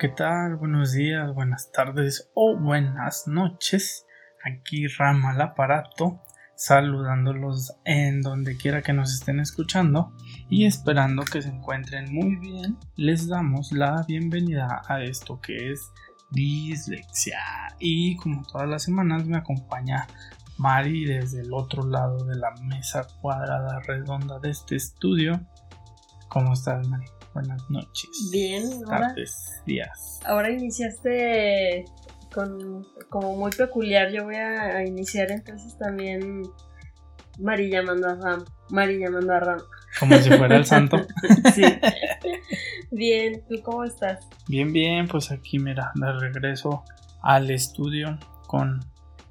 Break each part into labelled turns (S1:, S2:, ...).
S1: ¿Qué tal? Buenos días, buenas tardes o buenas noches. Aquí Rama el aparato, saludándolos en donde quiera que nos estén escuchando y esperando que se encuentren muy bien. Les damos la bienvenida a esto que es dislexia. Y como todas las semanas me acompaña Mari desde el otro lado de la mesa cuadrada redonda de este estudio. ¿Cómo estás, Mari? Buenas noches.
S2: Bien,
S1: tardes, días.
S2: Ahora iniciaste con como muy peculiar. Yo voy a, iniciar entonces también Mari llamando a Ram. Mari llamando a Ram.
S1: Como si fuera el santo.
S2: sí. Bien, ¿tú cómo estás?
S1: Bien, bien, pues aquí mira, de regreso al estudio con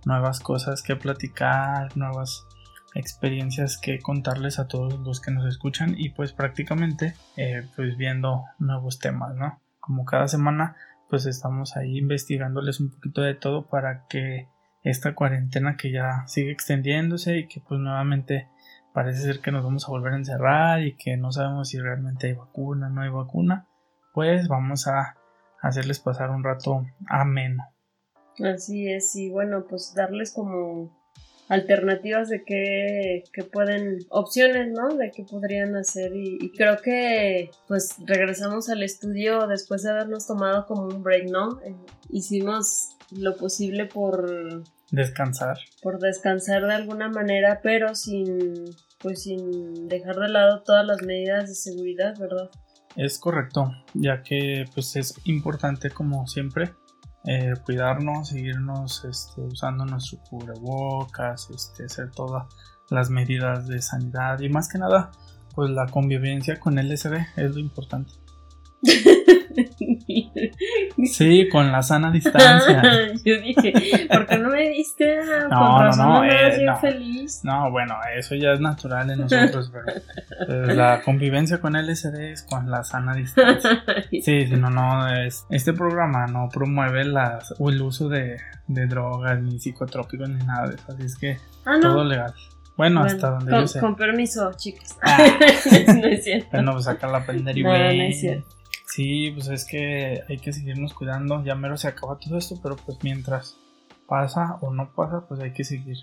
S1: nuevas cosas que platicar, nuevas experiencias que contarles a todos los que nos escuchan y pues prácticamente eh, pues viendo nuevos temas, ¿no? Como cada semana pues estamos ahí investigándoles un poquito de todo para que esta cuarentena que ya sigue extendiéndose y que pues nuevamente parece ser que nos vamos a volver a encerrar y que no sabemos si realmente hay vacuna, no hay vacuna, pues vamos a hacerles pasar un rato ameno.
S2: Así es, y bueno, pues darles como alternativas de qué, pueden, opciones, ¿no? De qué podrían hacer y, creo que pues regresamos al estudio después de habernos tomado como un break, ¿no? Eh, hicimos lo posible por
S1: descansar.
S2: Por descansar de alguna manera, pero sin pues sin dejar de lado todas las medidas de seguridad, ¿verdad?
S1: Es correcto, ya que pues es importante como siempre eh, cuidarnos, seguirnos este, usando nuestro cubrebocas, este, hacer todas las medidas de sanidad y más que nada, pues la convivencia con el SB es lo importante. Sí, con la sana distancia.
S2: Yo dije, ¿por qué no me diste? No, no, no, eh,
S1: no. feliz. No, bueno, eso ya es natural en nosotros, pero eh, la convivencia con LSD es con la sana distancia. Sí, si no, no, es, este programa no promueve las, o el uso de, de drogas, ni psicotrópicos, ni nada de eso, así es que ah, todo legal. Bueno, hasta donde
S2: con,
S1: yo sé.
S2: Con permiso, chicos. Ah. no es cierto.
S1: Bueno, pues sacar la prender y no, no es cierto. Sí, pues es que hay que seguirnos cuidando. Ya mero se acaba todo esto, pero pues mientras pasa o no pasa, pues hay que seguir.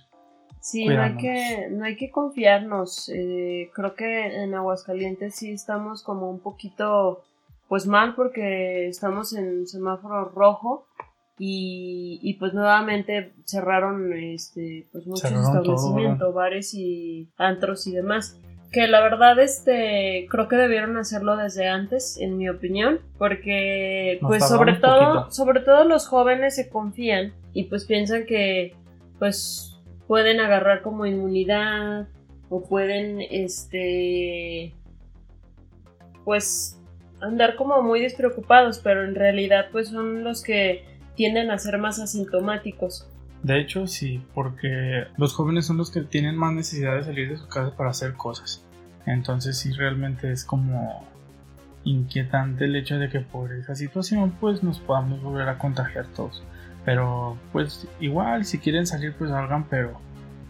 S2: Sí, no hay que, no hay que confiarnos. Eh, creo que en Aguascalientes sí estamos como un poquito pues mal porque estamos en semáforo rojo y, y pues nuevamente cerraron este pues muchos establecimientos, bares y antros y demás que la verdad este creo que debieron hacerlo desde antes en mi opinión porque pues sobre todo sobre todo los jóvenes se confían y pues piensan que pues pueden agarrar como inmunidad o pueden este pues andar como muy despreocupados pero en realidad pues son los que tienden a ser más asintomáticos
S1: de hecho, sí, porque los jóvenes son los que tienen más necesidad de salir de su casa para hacer cosas. Entonces, sí, realmente es como inquietante el hecho de que por esa situación, pues nos podamos volver a contagiar todos. Pero, pues igual, si quieren salir, pues salgan, pero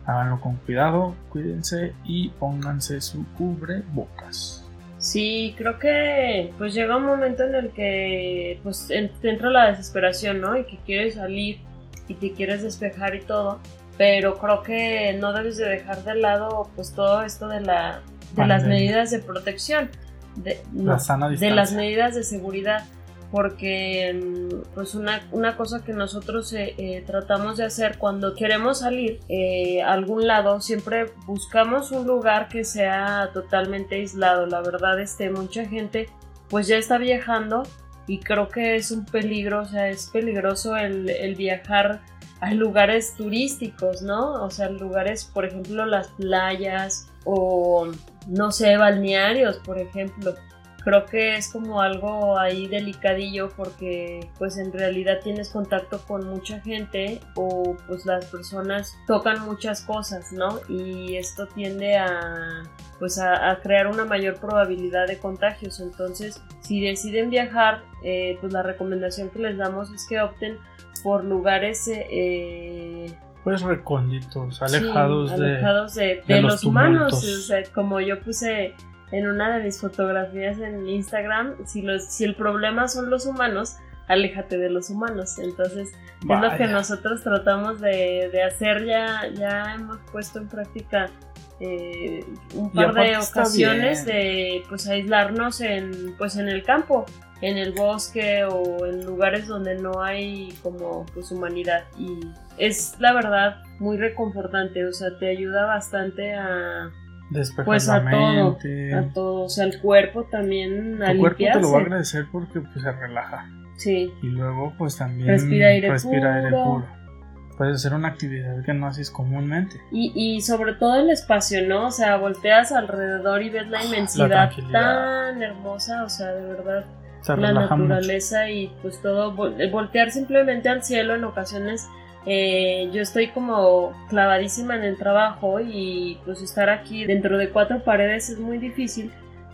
S1: háganlo con cuidado, cuídense y pónganse su cubrebocas.
S2: Sí, creo que pues llega un momento en el que pues entra la desesperación, ¿no? Y que quieres salir y te quieres despejar y todo, pero creo que no debes de dejar de lado pues todo esto de la de las medidas de protección, de, de las medidas de seguridad, porque mm, pues una, una cosa que nosotros eh, eh, tratamos de hacer cuando queremos salir eh, a algún lado, siempre buscamos un lugar que sea totalmente aislado. La verdad, este, mucha gente pues ya está viajando y creo que es un peligro, o sea, es peligroso el, viajar a lugares turísticos, ¿no? O sea, lugares, por ejemplo, las playas o, no sé, balnearios, por ejemplo. Creo que es como algo ahí delicadillo porque pues en realidad tienes contacto con mucha gente o pues las personas tocan muchas cosas, ¿no? Y esto tiende a pues a, crear una mayor probabilidad de contagios. Entonces, si deciden viajar, eh, pues la recomendación que les damos es que opten por lugares eh,
S1: pues recónditos, alejados,
S2: alejados de, los, humanos. O sea, como yo puse en una de mis fotografías en Instagram, si, los, si el problema son los humanos, aléjate de los humanos. Entonces, es lo que nosotros tratamos de, de hacer, ya, ya hemos puesto en práctica eh, un par de ocasiones de pues aislarnos en pues en el campo, en el bosque o en lugares donde no hay como pues humanidad y es la verdad muy reconfortante, o sea, te ayuda bastante a,
S1: Despejar
S2: Pues
S1: la
S2: a todo, a todo, o sea, el cuerpo también a
S1: tu cuerpo te lo va a agradecer porque pues, se relaja.
S2: Sí,
S1: Y luego pues también
S2: Respira aire
S1: respira aire
S2: puro.
S1: puro. Puedes hacer una actividad que no haces comúnmente.
S2: Y, y sobre todo el espacio, ¿no? O sea, volteas alrededor y ves la inmensidad tan hermosa, o sea, de verdad,
S1: Se
S2: la
S1: mucho.
S2: naturaleza y pues todo, voltear simplemente al cielo en ocasiones. eh, yo estoy como clavadísima en el trabajo y pues estar aquí dentro de cuatro paredes es muy difícil,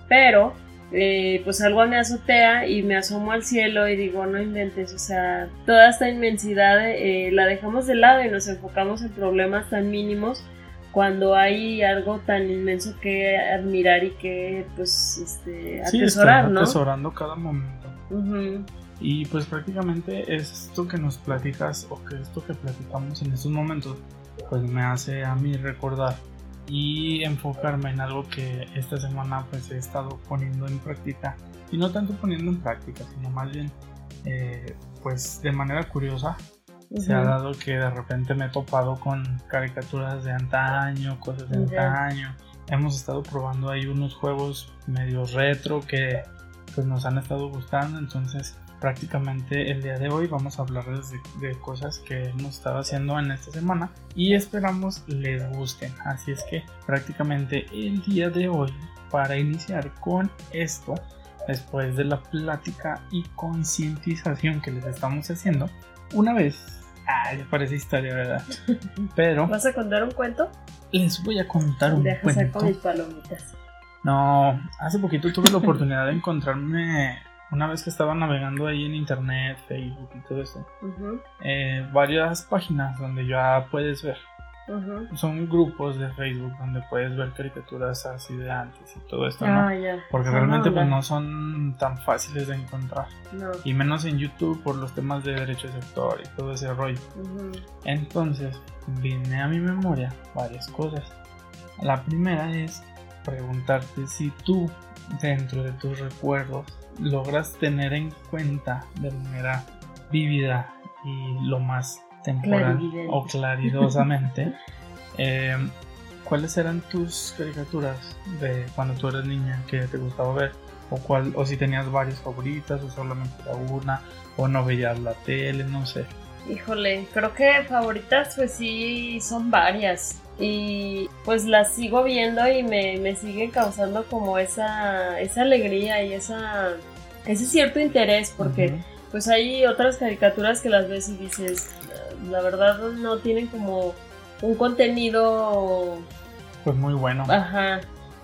S2: pero eh, pues salgo a mi azotea y me asomo al cielo y digo, no inventes, o sea, toda esta inmensidad eh, la dejamos de lado y nos enfocamos en problemas tan mínimos cuando hay algo tan inmenso que admirar y que pues este,
S1: Sí,
S2: atesorar,
S1: estás
S2: ¿no?
S1: atesorando cada momento.
S2: Ujú,
S1: Y pues prácticamente esto que nos platicas o que esto que platicamos en estos momentos, pues me hace a mí recordar y enfocarme en algo que esta semana pues he estado poniendo en práctica y no tanto poniendo en práctica, sino más bien eh, pues de manera curiosa se ha dado que de repente me he topado con caricaturas de antaño, cosas de
S2: Ya.
S1: antaño. Hemos estado probando ahí unos juegos medio retro que pues nos han estado gustando, entonces prácticamente el día de hoy vamos a hablarles de, de cosas que hemos estado haciendo en esta semana y esperamos les gusten. Así es que prácticamente el día de hoy para iniciar con esto después de la plática y concientización que les estamos haciendo una vez Ah, ya parece historia, ¿verdad? Pero
S2: ¿Vas a contar un cuento?
S1: les voy a contar un
S2: Deja saco
S1: cuento.
S2: mis palomitas.
S1: No, hace poquito tuve la oportunidad de encontrarme una vez que estaba navegando ahí en internet, Facebook y todo eso, eh, varias páginas donde ya puedes ver. Son grupos de Facebook donde puedes ver caricaturas así de antes y todo esto, ¿no?
S2: Ah.
S1: Porque
S2: Son
S1: realmente pues
S2: onda.
S1: no son tan fáciles de encontrar.
S2: No.
S1: Y menos en YouTube por los temas de derechos de autor y todo ese rollo. Entonces, viene a mi memoria varias cosas. La primera es preguntarte si tú, dentro de tus recuerdos, logras tener en cuenta de manera vívida y lo más temporal
S2: Clarividente.
S1: o claridosamente eh, cuáles eran tus caricaturas de cuando tú eras niña que te gustaba ver o cuál o si tenías varias favoritas o solamente era una o no veías la tele no sé
S2: Híjole, creo que favoritas pues sí son varias. Y pues las sigo viendo y me, me sigue causando como esa, esa alegría y esa, ese cierto interés porque
S1: Ujú.
S2: pues hay otras caricaturas que las ves y dices, la verdad no tienen como un contenido
S1: Pues muy bueno.
S2: Ajá.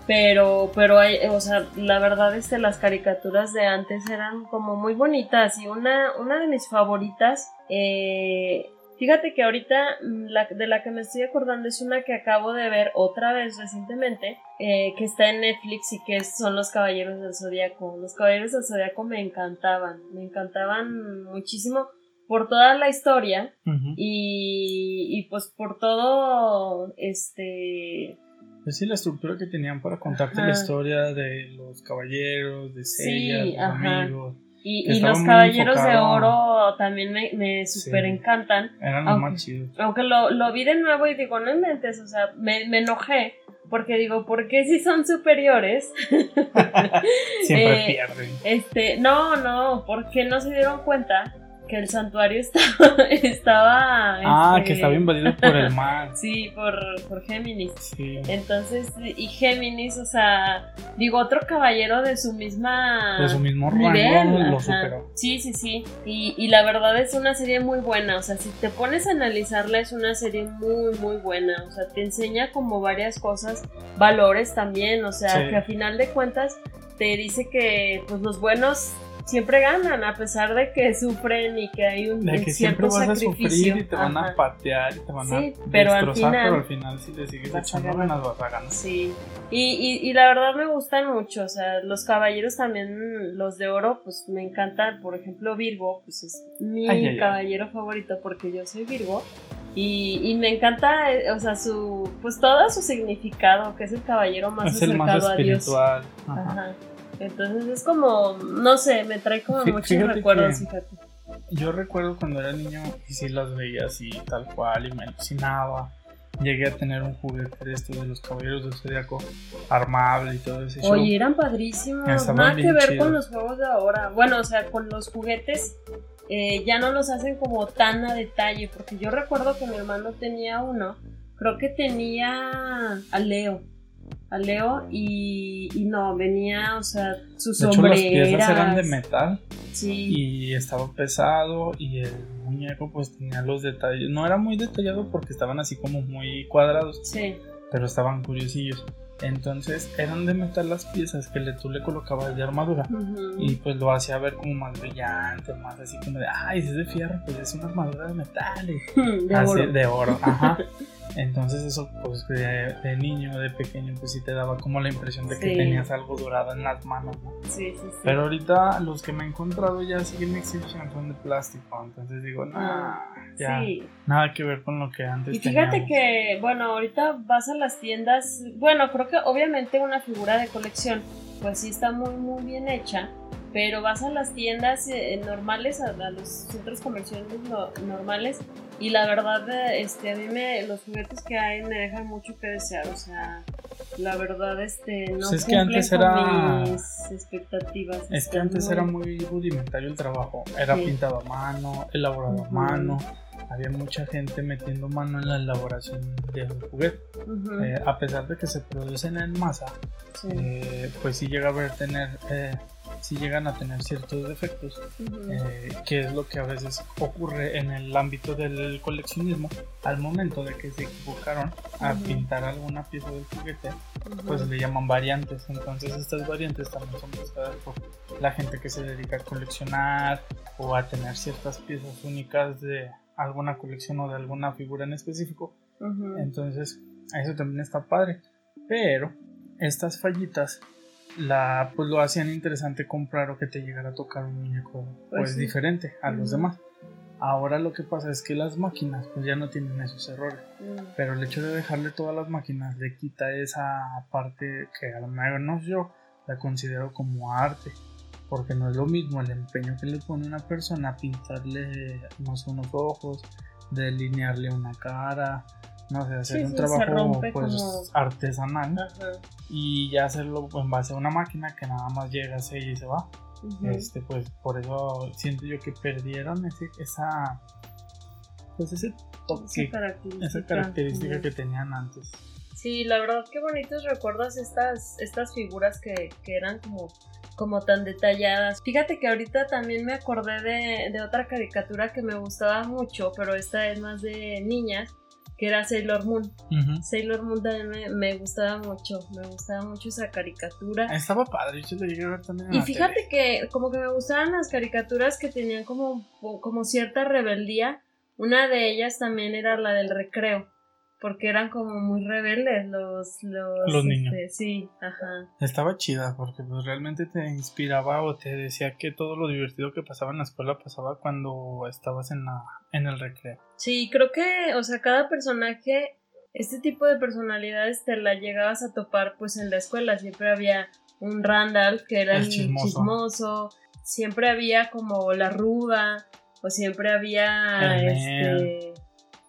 S2: Pero, pero hay, o sea, la verdad es que las caricaturas de antes eran como muy bonitas y una, una de mis favoritas, eh, fíjate que ahorita mm, la, de la que me estoy acordando es una que acabo de ver otra vez recientemente, eh, que está en Netflix y que son Los Caballeros del Zodíaco. Los Caballeros del Zodíaco me encantaban, me encantaban muchísimo por toda la historia
S1: Ujú.
S2: y, y pues por todo, este...
S1: Pues sí, la estructura que tenían para contarte
S2: Ajá.
S1: la historia de los caballeros, de
S2: Sí,
S1: Seiya, de sus
S2: ajá.
S1: amigos.
S2: Y, y los Caballeros de
S1: enfocado.
S2: Oro también me, me
S1: Sí.
S2: súper encantan.
S1: Eran los
S2: Aunque-
S1: más chidos.
S2: Aunque lo, lo vi de nuevo y digo, no inventes, o sea, me, me enojé. Porque digo, ¿por qué si son superiores?
S1: Siempre
S2: Eh,
S1: pierden.
S2: Este, no, no, ¿por qué no se dieron cuenta que el santuario estaba, estaba
S1: Ah,
S2: este,
S1: que estaba invadido por el mar.
S2: Sí, por, por Géminis.
S1: Sí.
S2: Entonces, y Géminis, o sea, digo, otro caballero de su misma.
S1: De su mismo rango lo
S2: ajá.
S1: superó.
S2: Sí, sí, sí. Y, y la verdad es una serie muy buena. O sea, si te pones a analizarla, es una serie muy, muy buena. O sea, te enseña como varias cosas, valores también. O sea,
S1: Sí.
S2: que a final de cuentas te dice que pues los buenos siempre ganan, a pesar de que sufren y que hay un,
S1: De que siempre vas a sufrir y te van a patear y te van a
S2: Sí, pero al
S1: destrozar,
S2: final
S1: pero al final si le sigues echando ganas vas a ganar.
S2: Sí, y, y, y la verdad me gustan mucho, o sea, los caballeros también, los de oro, pues me encantan, por ejemplo Virgo, pues es mi
S1: Ay, ay, ay.
S2: caballero favorito porque yo soy Virgo y, y me encanta, eh, o sea, su, pues todo su significado, que es el caballero más
S1: es el más
S2: acercado a Dios.
S1: espiritual. Ajá.
S2: Ajá. Entonces es como, no sé, me trae como
S1: Fí-
S2: muchos
S1: fíjate
S2: recuerdos, fíjate.
S1: Yo recuerdo cuando era niño y sí las veía así tal cual y me alucinaba. Llegué a tener un juguete de estos de los caballeros del zodiaco armable y todo ese show.
S2: Oye, eran padrísimos. Nada que ver con los juegos de ahora. Bueno, o sea, con los juguetes eh, ya no los hacen como tan a detalle. Porque yo recuerdo que mi hermano tenía uno. Creo que tenía a Leo. A Leo y, y no, venía, o sea, sus
S1: de hecho, las
S2: sombreras.
S1: piezas eran de metal
S2: Sí.
S1: y estaba pesado y el muñeco pues tenía los detalles. No era muy detallado porque estaban así como muy cuadrados,
S2: Sí.
S1: pero estaban curiosillos. Entonces eran de metal las piezas que le, tú le colocabas de armadura. Y pues lo hacía ver como más brillante, más así como de, ay, si es de fierro, pues es una armadura de metal. y
S2: de
S1: así,
S2: oro.
S1: de oro, ajá. Entonces eso pues de, de niño, de pequeño, pues sí te daba como la impresión de que
S2: Sí.
S1: tenías algo dorado en las manos, ¿no?
S2: Sí, sí, sí.
S1: Pero ahorita los que me he encontrado ya siguen exhibición son de plástico, entonces digo, nah, ya,
S2: Sí.
S1: nada que ver con lo que antes
S2: Y fíjate
S1: teníamos.
S2: que, bueno, ahorita vas a las tiendas, bueno, creo que obviamente una figura de colección, pues sí está muy, muy bien hecha, pero vas a las tiendas eh, normales, a, a los centros comerciales no- normales, y la verdad, este, a mí me, los juguetes que hay me dejan mucho que desear, o sea, la verdad, este, no
S1: Pues es que antes
S2: con
S1: era-
S2: mis expectativas.
S1: Es que
S2: están
S1: antes
S2: muy-
S1: era muy rudimentario el trabajo. Era
S2: Sí.
S1: pintado a mano, elaborado a mano. Había mucha gente metiendo mano en la elaboración del juguete. Eh, a pesar de que se producen en masa,
S2: sí,
S1: eh, pues sí llega a ver tener, eh, sí llegan a tener ciertos defectos,
S2: ujú,
S1: eh, que es lo que a veces ocurre en el ámbito del coleccionismo. Al momento de que se equivocaron a
S2: Ujú.
S1: pintar alguna pieza del juguete,
S2: ujú.
S1: pues le llaman variantes. Entonces estas variantes también son buscadas por la gente que se dedica a coleccionar o a tener ciertas piezas únicas de alguna colección o de alguna figura en específico. Entonces eso también está padre. Pero estas fallitas la pues lo hacían interesante comprar o que te llegara a tocar un muñeco pues,
S2: Pues sí.
S1: diferente a los demás. Ahora lo que pasa es que las máquinas pues ya no tienen esos errores.
S2: Mm.
S1: Pero el hecho de dejarle todas las máquinas le quita esa parte que al menos yo la considero como arte. Porque no es lo mismo el empeño que le pone una persona a pintarle no sé, unos ojos, delinearle una cara, no sé, hacer
S2: Sí,
S1: un
S2: sí,
S1: trabajo pues
S2: como-
S1: artesanal
S2: Ajá.
S1: y ya hacerlo en base a una máquina que nada más llega, y se va. Este, pues por eso siento yo que perdieron ese, esa pues ese toque,
S2: Esa característica.
S1: esa característica
S2: Ujú.
S1: que tenían antes.
S2: Sí, la verdad qué bonitos recuerdas estas, estas figuras que, que eran como, como tan detalladas. Fíjate que ahorita también me acordé de, de otra caricatura que me gustaba mucho, pero esta es más de niñas, que era Sailor Moon. Sailor Moon también me, me gustaba mucho, me gustaba mucho esa caricatura.
S1: Estaba padre, yo lo llegué a ver también en
S2: Y
S1: la
S2: fíjate que como que me gustaban las caricaturas que tenían como, como cierta rebeldía. Una de ellas también era la del recreo, porque eran como muy rebeldes los los,
S1: Los niños.
S2: este, sí, ajá.
S1: Estaba chida porque pues realmente te inspiraba o te decía que todo lo divertido que pasaba en la escuela pasaba cuando estabas en la en el recreo.
S2: Sí, creo que, o sea, cada personaje, este tipo de personalidades te la llegabas a topar pues en la escuela. Siempre había un Randall que era
S1: El
S2: el,
S1: chismoso.
S2: chismoso. siempre había como la ruda, o siempre había
S1: El
S2: este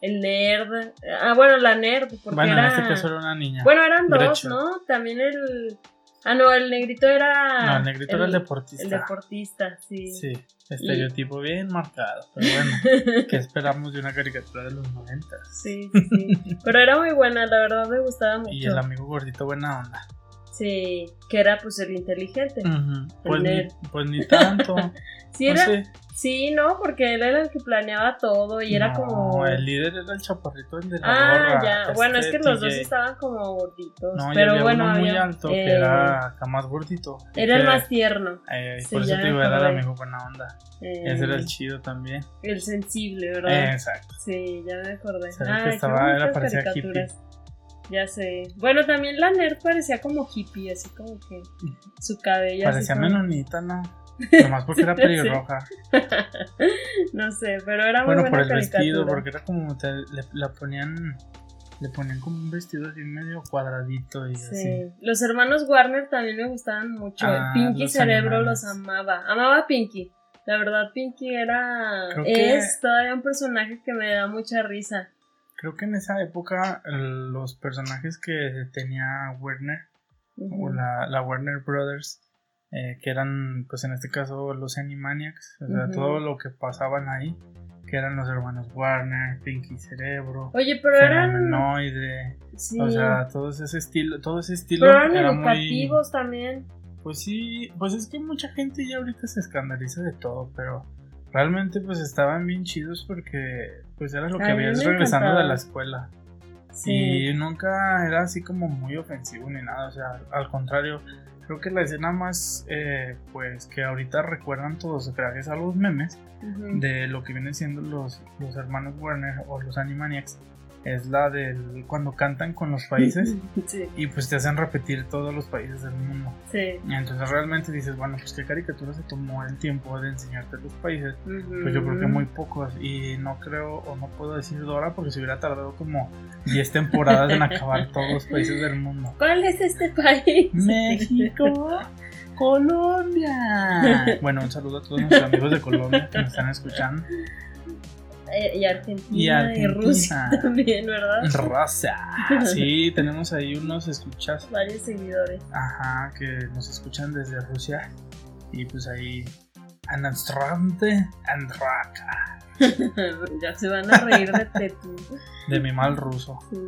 S2: el nerd. Ah, bueno, la nerd, porque
S1: bueno,
S2: era.
S1: en este caso era una niña.
S2: Bueno, eran dos. ¿no? También el. Ah, no, el negrito era.
S1: no, el negrito era el deportista.
S2: El deportista, sí.
S1: Sí, estereotipo bien marcado. Pero bueno, ¿qué esperamos de una caricatura de los noventas?
S2: Sí, sí, sí. Pero era muy buena, la verdad me gustaba mucho.
S1: Y el amigo gordito buena onda.
S2: Sí, que era pues el inteligente.
S1: Ujú. pues, ni, pues ni tanto.
S2: Sí,
S1: No
S2: era,
S1: sé.
S2: sí, no, porque él era el que planeaba todo y era como...
S1: El líder era el chaparrito, el de la
S2: Ah,
S1: gorra,
S2: ya. Bueno, es
S1: este
S2: que los dos estaban como gorditos.
S1: No,
S2: pero
S1: había
S2: bueno,
S1: uno muy alto
S2: eh,
S1: que era acá más gordito.
S2: Era el más tierno.
S1: eh,
S2: Sí,
S1: por eso te era el
S2: acordé.
S1: amigo buena onda.
S2: eh,
S1: Ese era el chido también.
S2: el sensible, ¿verdad?
S1: Exacto.
S2: Sí, ya me acordé.
S1: Ve que estaba- era parecía
S2: caricaturas. Ya sé. Bueno, también la nerd parecía como hippie, así como que su cabello así
S1: Parecía
S2: como-
S1: menonita, ¿no? Nomás porque era pelirroja.
S2: No sé, pero era muy
S1: Bueno,
S2: buena
S1: por el vestido, porque era como. te- le, la ponían. Le ponían como un vestido así medio cuadradito y así.
S2: Sí. Los hermanos Warner también me gustaban mucho.
S1: Ah,
S2: Pinky
S1: los
S2: Cerebro
S1: animales.
S2: los amaba. Amaba a Pinky. La verdad, Pinky era.
S1: Que-
S2: Es todavía un personaje que me da mucha risa.
S1: Creo que en esa época los personajes que tenía Werner o la, la Warner Brothers, eh, que eran, pues en este caso, los Animaniacs, o sea, todo lo que pasaban ahí, que eran los hermanos Warner, Pinky Cerebro,
S2: Oye, pero eran. Sí.
S1: o sea, todo ese estilo, todo ese estilo
S2: pero eran
S1: era muy,
S2: educativos también.
S1: pues sí, pues es que mucha gente ya ahorita se escandaliza de todo, pero realmente pues estaban bien chidos porque pues era lo que habías regresando de la escuela.
S2: Sí.
S1: Y nunca era así como muy ofensivo ni nada, o sea, al contrario, creo que la escena más, eh, pues que ahorita recuerdan todos gracias a los memes de lo que vienen siendo los, los hermanos Warner o los Animaniacs, es la del cuando cantan con los países
S2: Sí,
S1: y pues te hacen repetir todos los países del mundo.
S2: sí.
S1: Entonces realmente dices, bueno, pues qué caricatura se tomó el tiempo de enseñarte los países. Pues yo creo que muy pocos y no creo o no puedo decir Dora porque se hubiera tardado como 10 temporadas en acabar todos los países del mundo.
S2: ¿Cuál es este país?
S1: México, Colombia. Bueno, un saludo a todos nuestros amigos de Colombia que nos están escuchando.
S2: Eh, y Argentina
S1: Y
S2: y,
S1: Argentina.
S2: Rusia también, ¿verdad?
S1: Raza. Sí, tenemos ahí unos escuchas,
S2: Varios seguidores.
S1: ajá, que nos escuchan desde Rusia y pues ahí Anastrante Andraka
S2: ya se van a reír de Tetu.
S1: de mi mal ruso.
S2: Sí.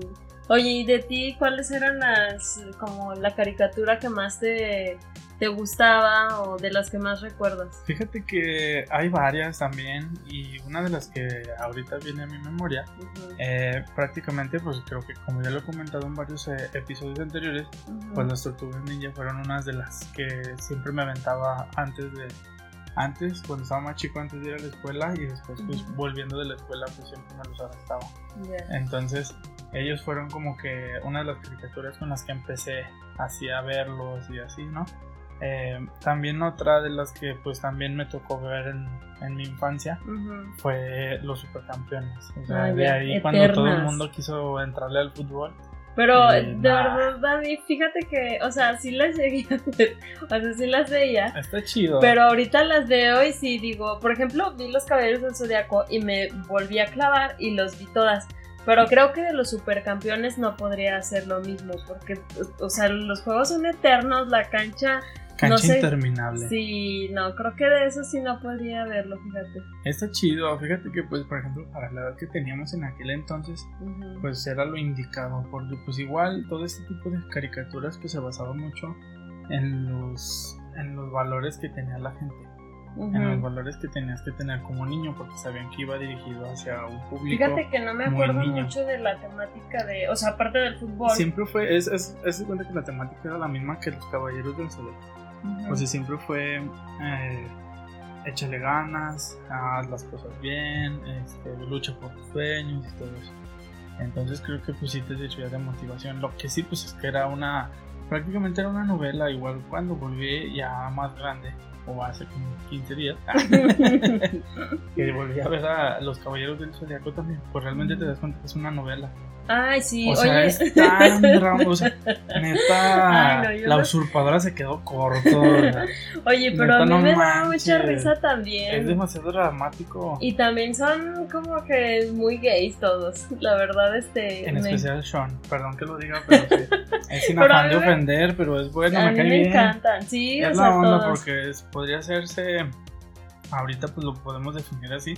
S2: Oye, ¿y de ti cuáles eran las, como la caricatura que más te, te gustaba o de las que más recuerdas?
S1: Fíjate que hay varias también y una de las que ahorita viene a mi memoria,
S2: Ujú.
S1: eh, prácticamente pues creo que como ya lo he comentado en varios eh, episodios anteriores,
S2: Ujú.
S1: pues las tortugas ninja fueron unas de las que siempre me aventaba antes de... Antes, cuando estaba más chico, antes de ir a la escuela y después pues
S2: Ujú.
S1: volviendo de la escuela pues siempre me los aventaba.
S2: Ya.
S1: Entonces ellos fueron como que una de las caricaturas con las que empecé así a verlos y así, ¿no? Eh, también otra de las que pues también me tocó ver en, en mi infancia fue los supercampeones. O sea, de ahí cuando todo el mundo quiso entrarle al fútbol.
S2: Pero
S1: Y
S2: de verdad, Dani, fíjate que, o sea, sí las llegué a ver, o sea, sí las veía,
S1: Está chido.
S2: pero ahorita las veo y sí digo, por ejemplo, vi Los Caballeros del Zodiaco y me volví a clavar y los vi todas. Pero creo que de los supercampeones no podría hacer lo mismo, porque, o sea, los juegos son eternos, la cancha,
S1: Cancha
S2: no sé.
S1: interminable.
S2: sí, no, creo que de eso sí no podría verlo, fíjate.
S1: Está chido. Fíjate que pues por ejemplo para la edad que teníamos en aquel entonces
S2: Ujú.
S1: pues era lo indicado porque pues igual todo este tipo de caricaturas pues se basaba mucho en los en los valores que tenía la gente en los valores que tenías que tener como niño porque sabían que iba dirigido hacia un público
S2: Fíjate que no me acuerdo mucho de la temática de, o sea, aparte del fútbol.
S1: siempre fue es, es, es de cuenta que la temática era la misma que los caballeros del zodiaco
S2: Ujú.
S1: O sea siempre fue eh, échale ganas haz las cosas bien este, lucha por tus sueños y todo eso. Entonces creo que pues sí te servía de motivación. Lo que sí pues es que era una prácticamente era una novela igual cuando volví ya más grande o hace como 15 días que volví a ver a los caballeros del zodiaco también pues realmente te das cuenta que es una novela
S2: Ay, sí,
S1: o sea
S2: oye.
S1: es tan drama o sea neta
S2: Ay, no,
S1: la
S2: no-
S1: usurpadora se quedó corto o sea,
S2: Oye, pero
S1: Neta,
S2: a mí
S1: no
S2: me da mucha risa
S1: es
S2: también.
S1: demasiado dramático
S2: Y también son como que muy gays todos. La verdad, este.
S1: En
S2: me-
S1: especial Sean, perdón que lo diga, pero sí. Es sin afán de
S2: me-
S1: ofender, pero es bueno,
S2: a
S1: me
S2: mí
S1: cae
S2: me
S1: bien.
S2: encantan. Sí,
S1: Es la onda
S2: todos.
S1: porque es- podría hacerse, ahorita pues lo podemos definir así,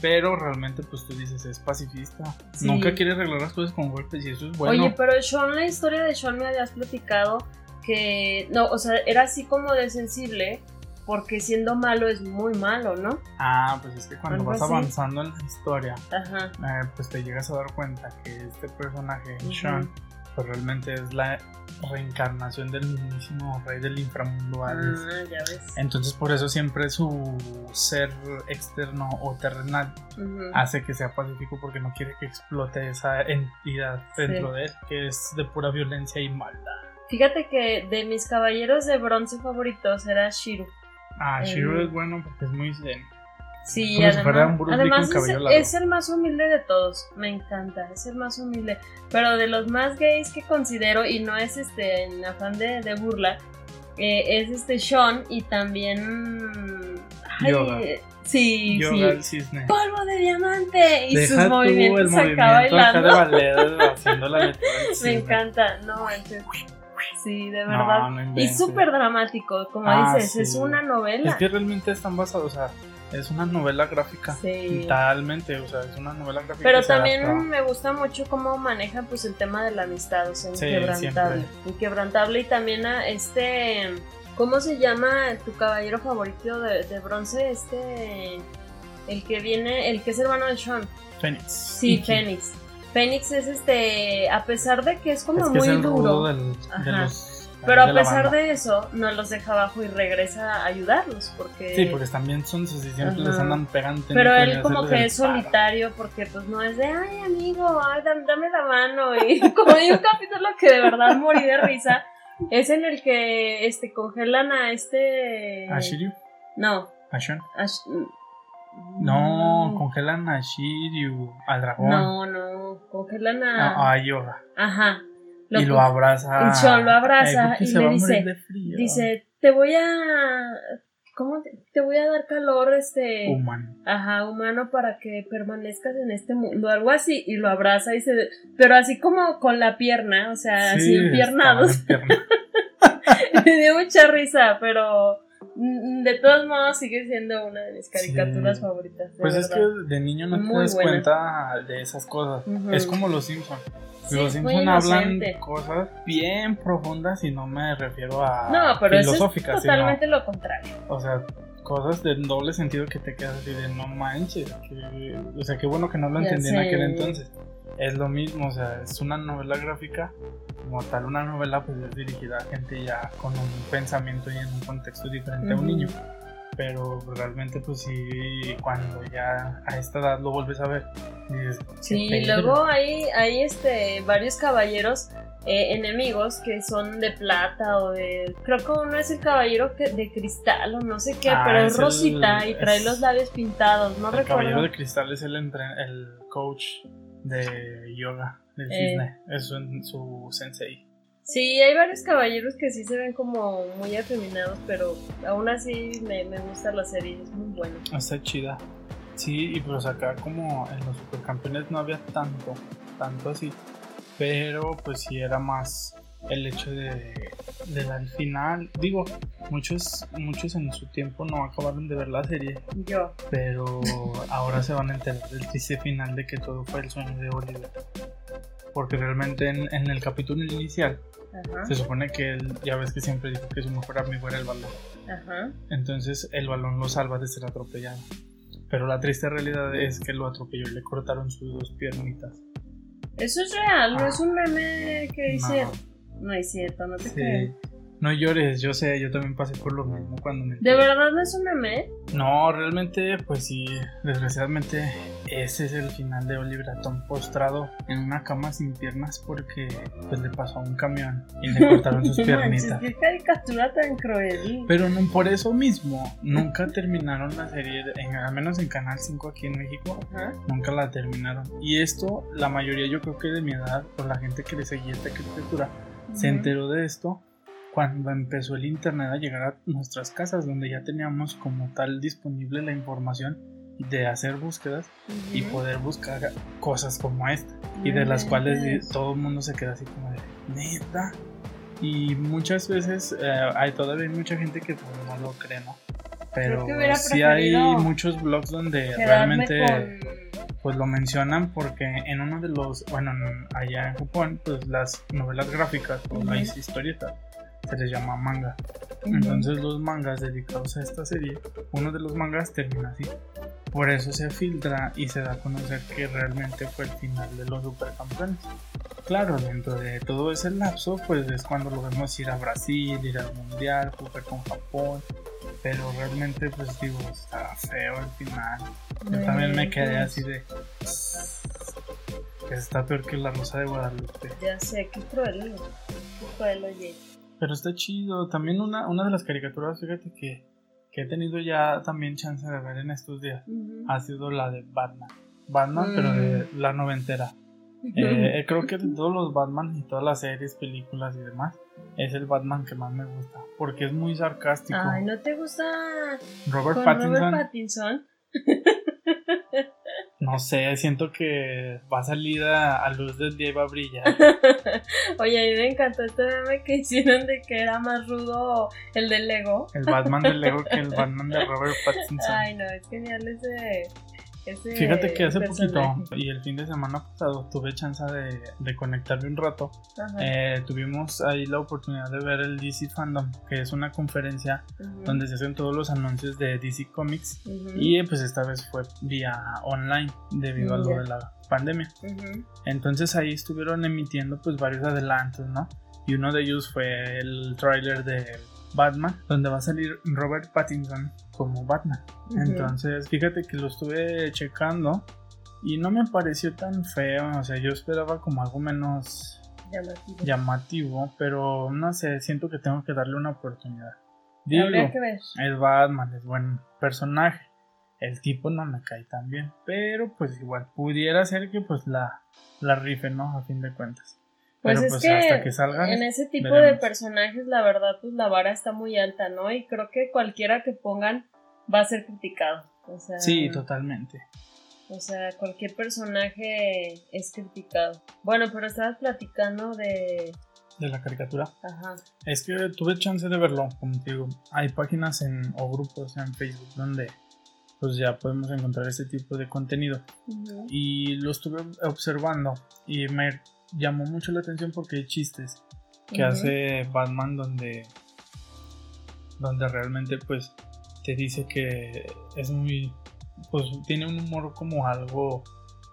S1: pero realmente pues tú dices es pacifista.
S2: Sí.
S1: Nunca quiere arreglar las cosas con golpes y eso es bueno.
S2: Oye, pero Sean, la historia de Sean me habías platicado que, no, o sea, era así como de sensible, porque siendo malo es muy malo, ¿no?
S1: Ah, pues es que cuando
S2: Algo
S1: vas
S2: así.
S1: avanzando en la historia,
S2: Ajá.
S1: eh, pues te llegas a dar cuenta que este personaje. Sean, pues realmente es la reencarnación del mismísimo rey del inframundo Hades.
S2: Ah, ya ves.
S1: Entonces por eso siempre su ser externo o terrenal hace que sea pacífico porque no quiere que explote esa entidad dentro de él, que es de pura violencia y maldad.
S2: Fíjate que de mis caballeros de bronce favoritos era Shiru.
S1: Ah,
S2: Eh,
S1: Shiro es bueno porque es muy zen.
S2: Sí,
S1: Como si
S2: además, además es, es el más humilde de todos. Me encanta, es el más humilde. Pero de los más gays que considero, y no es este en afán de, de burla, eh, es este Sean y también. ay,
S1: Yoga.
S2: Sí,
S1: Yoga
S2: sí.
S1: cisne.
S2: Polvo de diamante y
S1: Deja
S2: sus movimientos acá
S1: movimiento acá de
S2: bailando.
S1: ballet haciendo la letra del
S2: Me encanta, no manches. Sí, de
S1: No,
S2: verdad.
S1: no
S2: y
S1: inventes.
S2: súper dramático, como
S1: Ah,
S2: dices, es
S1: sí.
S2: una novela.
S1: Es que realmente están basados, o sea, es una novela gráfica.
S2: Sí.
S1: Totalmente, o sea, es una novela gráfica.
S2: Pero también
S1: adapta.
S2: me gusta mucho cómo manejan pues el tema de la amistad, o sea,
S1: Sí,
S2: inquebrantable.
S1: siempre.
S2: Inquebrantable y también a este, ¿cómo se llama tu caballero favorito de, de bronce? Este, el que viene, el que es hermano de Sean.
S1: Fénix.
S2: Sí,
S1: Iki.
S2: Fénix. Fénix es este, a pesar de que es como
S1: Es que
S2: muy
S1: es el
S2: duro,
S1: rudo del- de los.
S2: Pero a pesar de eso, no los deja abajo y regresa a ayudarlos, porque...
S1: Sí, porque también son sus
S2: Ajá.
S1: les andan pegando.
S2: Pero él como que es solitario porque pues no es de, ay amigo, ay, dame, dame la mano. Y como hay un capítulo que de verdad morí de risa, es en el que este congelan a este...
S1: ¿A Shiryu?
S2: No.
S1: ¿A Sean?
S2: a Sh-
S1: No, congelan a Shiryu, al dragón.
S2: No, no, congelan
S1: A,
S2: a...
S1: a Yoga.
S2: Ajá.
S1: Y lo abraza.
S2: y Sean lo abraza
S1: Ay,
S2: y le dice-. Dice, te voy a... ¿Cómo? te- Te voy a dar calor, este...
S1: Humano.
S2: Ajá, humano para que permanezcas en este mundo, algo así, y lo abraza y se... Pero así como con la pierna, o sea, así
S1: Sí,
S2: empiernados. Me dio mucha risa, pero de todos modos sigue siendo una de mis caricaturas
S1: Sí.
S2: favoritas.
S1: Pues es que
S2: verdad.
S1: de niño no te
S2: Muy
S1: das
S2: buena.
S1: cuenta de esas cosas.
S2: Ujú.
S1: Es como los Simpsons.
S2: Sí,
S1: los Simpsons hablan cosas bien profundas y no me refiero a
S2: No, pero eso es
S1: filosóficas,
S2: totalmente lo contrario.
S1: sino, o sea, cosas de doble sentido que te quedas así de no manches. que- o sea, qué bueno que no lo
S2: Ya
S1: entendí en aquel entonces. Es lo mismo, o sea, es una novela gráfica. Como tal, una novela pues es dirigida a gente ya con un pensamiento y en un contexto diferente a un niño. Pero realmente pues sí, cuando ya a esta edad lo vuelves a ver, dices, "¿Qué
S2: Sí,
S1: pedo?".
S2: luego hay, hay este, varios caballeros eh, enemigos que son de plata o de... Creo que uno es el caballero que- de cristal o no sé qué,
S1: Ah,
S2: pero
S1: es
S2: es
S1: el-
S2: rosita y trae
S1: es-
S2: los labios pintados, no
S1: el
S2: recuerdo.
S1: caballero de cristal es el, entren- el coach de yoga del
S2: Eh.
S1: cisne. Es su, su sensei.
S2: Sí, hay varios caballeros que sí se ven como muy afeminados, pero aún así me, me gusta la serie, es muy buena.
S1: Está chida. Sí, y pues acá como en los supercampeones no había tanto, tanto así. Pero pues sí era más el hecho de del al final. Digo, muchos, muchos en su tiempo no acabaron de ver la serie.
S2: Yo.
S1: Pero ahora se van a enterar del triste final de que todo fue el sueño de Oliver. Porque realmente en, en el capítulo inicial
S2: Ajá,
S1: se supone que él, ya ves que siempre dijo que su mejor amigo era el balón.
S2: ajá.
S1: Entonces el balón lo salva de ser atropellado. Pero la triste realidad es que lo atropelló y le cortaron sus dos piernitas.
S2: Eso es real, no
S1: Ah.
S2: es un meme que dice...
S1: No,
S2: No es cierto, no te creo.
S1: sí. No llores, yo sé, yo también pasé por lo mismo cuando me...
S2: ¿De verdad no es un meme?
S1: No, realmente, pues sí, desgraciadamente ese es el final de Oliver Atom postrado en una cama sin piernas porque pues le pasó a un camión y le cortaron sus piernitas.
S2: qué caricatura tan cruel.
S1: Pero no, por eso mismo, nunca terminaron la serie, en- al menos en Canal 5 aquí en México,
S2: Ajá.
S1: nunca la terminaron. Y esto, la mayoría yo creo que de mi edad, o la gente que le seguía esta caricatura, se enteró de esto cuando empezó el internet a llegar a nuestras casas, donde ya teníamos como tal disponible la información de hacer búsquedas y poder buscar cosas como esta, y de las cuales
S2: inventes.
S1: todo el mundo se queda así como de neta. Y muchas veces eh, hay todavía mucha gente que pues, no lo cree, ¿no? Pero sí hay muchos blogs donde realmente. Pues lo mencionan porque en uno de los, bueno, en- allá en Japón, pues las novelas gráficas o
S2: Ujú.
S1: las historietas se les llama manga. Entonces los mangas dedicados a esta serie, uno de los mangas termina así. Por eso se filtra y se da a conocer que realmente fue el final de los supercampeones. Claro, dentro de todo ese lapso, pues es cuando lo vemos ir a Brasil, ir al Mundial, jugar con Japón. Pero realmente, pues digo, está feo el final. Yo también me quedé así de. Que está peor que la Rosa de Guadalupe.
S2: Ya sé, qué cruel. Qué cruel, oye.
S1: Pero está chido. También una, una de las caricaturas, fíjate que, que he tenido ya también chance de ver en estos días ha sido la de Batman. Batman, pero de
S2: Mm.
S1: la noventera. Eh, creo que de todos los Batman y todas las series, películas y demás, es el Batman que más me gusta. Porque es muy sarcástico.
S2: Ay, ¿no te gusta
S1: Robert
S2: con
S1: Pattinson,
S2: Robert Pattinson?
S1: no sé, siento que va a salir a, a luz del día y va a brillar.
S2: Oye, a mí me encantó este meme que hicieron de que era más rudo el del Lego.
S1: El Batman de Lego que el Batman de Robert Pattinson.
S2: Ay, no, es genial ese. Ese
S1: Fíjate que hace
S2: personaje.
S1: poquito y el fin de semana pasado tuve chance de, de conectarme un rato. Eh, tuvimos ahí la oportunidad de ver el DC Fandom, que es una conferencia donde se hacen todos los anuncios de DC Comics
S2: ujú,
S1: y pues esta vez fue vía online debido a lo de la pandemia. Entonces ahí estuvieron emitiendo pues varios adelantos, ¿no? Y uno de ellos fue el tráiler de Batman, donde va a salir Robert Pattinson como Batman. Entonces, fíjate que lo estuve checando y no me pareció tan feo, o sea, yo esperaba como algo menos
S2: Llamativo.
S1: llamativo, pero no sé, siento que tengo que darle una oportunidad. Digo,
S2: que ver.
S1: es Batman, es buen personaje. El tipo no me cae tan bien, pero pues igual pudiera ser que pues la, la rife, ¿no? A fin de cuentas.
S2: Pues
S1: pero
S2: es
S1: pues
S2: que
S1: hasta que salga
S2: en ese tipo
S1: veremos.
S2: de personajes, la verdad, pues la vara está muy alta, ¿no? Y creo que cualquiera que pongan va a ser criticado. O sea,
S1: Sí, totalmente.
S2: O sea, cualquier personaje es criticado. Bueno, pero estabas platicando de.
S1: De la caricatura.
S2: Ajá.
S1: Es que tuve chance de verlo, como te digo. Hay páginas en, o grupos en Facebook donde pues ya podemos encontrar este tipo de contenido. Y lo estuve observando y me llamó mucho la atención porque hay chistes que hace Batman donde donde realmente pues te dice que es muy pues tiene un humor como algo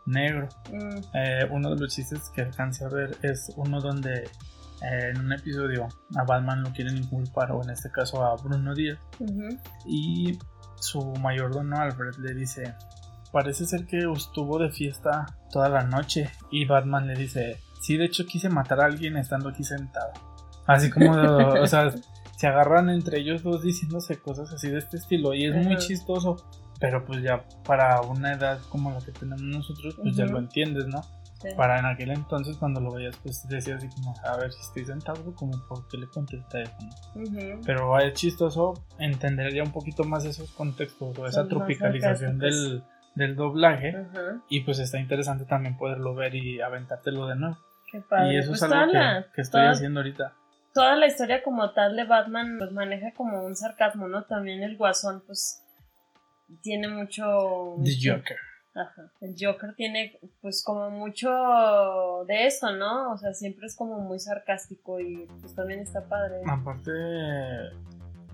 S1: negro.
S2: Mm,
S1: Eh, uno de los chistes que alcancé a ver es uno donde eh, en un episodio a Batman lo quieren inculpar o en este caso a Bruno Díaz y su mayordomo Alfred le dice parece ser que estuvo de fiesta toda la noche y Batman le dice sí de hecho quise matar a alguien estando aquí sentado así como o sea se agarran entre ellos dos diciéndose cosas así de este estilo y es muy chistoso pero pues ya para una edad como la que tenemos nosotros pues ya
S2: Ujú.
S1: lo entiendes no
S2: Sí.
S1: para en aquel entonces cuando lo veías pues decías así como a ver si estoy sentado como por qué le contesta eso ¿no?
S2: Ujú.
S1: pero es chistoso entender ya un poquito más esos contextos o esa
S2: Son
S1: tropicalización del, del doblaje
S2: Ajá.
S1: y pues está interesante también poderlo ver y aventártelo de nuevo
S2: Qué padre.
S1: y eso
S2: Pues
S1: es algo que, que estoy
S2: toda-
S1: haciendo ahorita
S2: Toda la historia como tal de Batman pues maneja como un sarcasmo, ¿no? También el Guasón pues tiene mucho...
S1: The Joker
S2: Ajá. El Joker tiene pues como mucho de esto, ¿no? O sea, siempre es como muy sarcástico y pues también está padre.
S1: aparte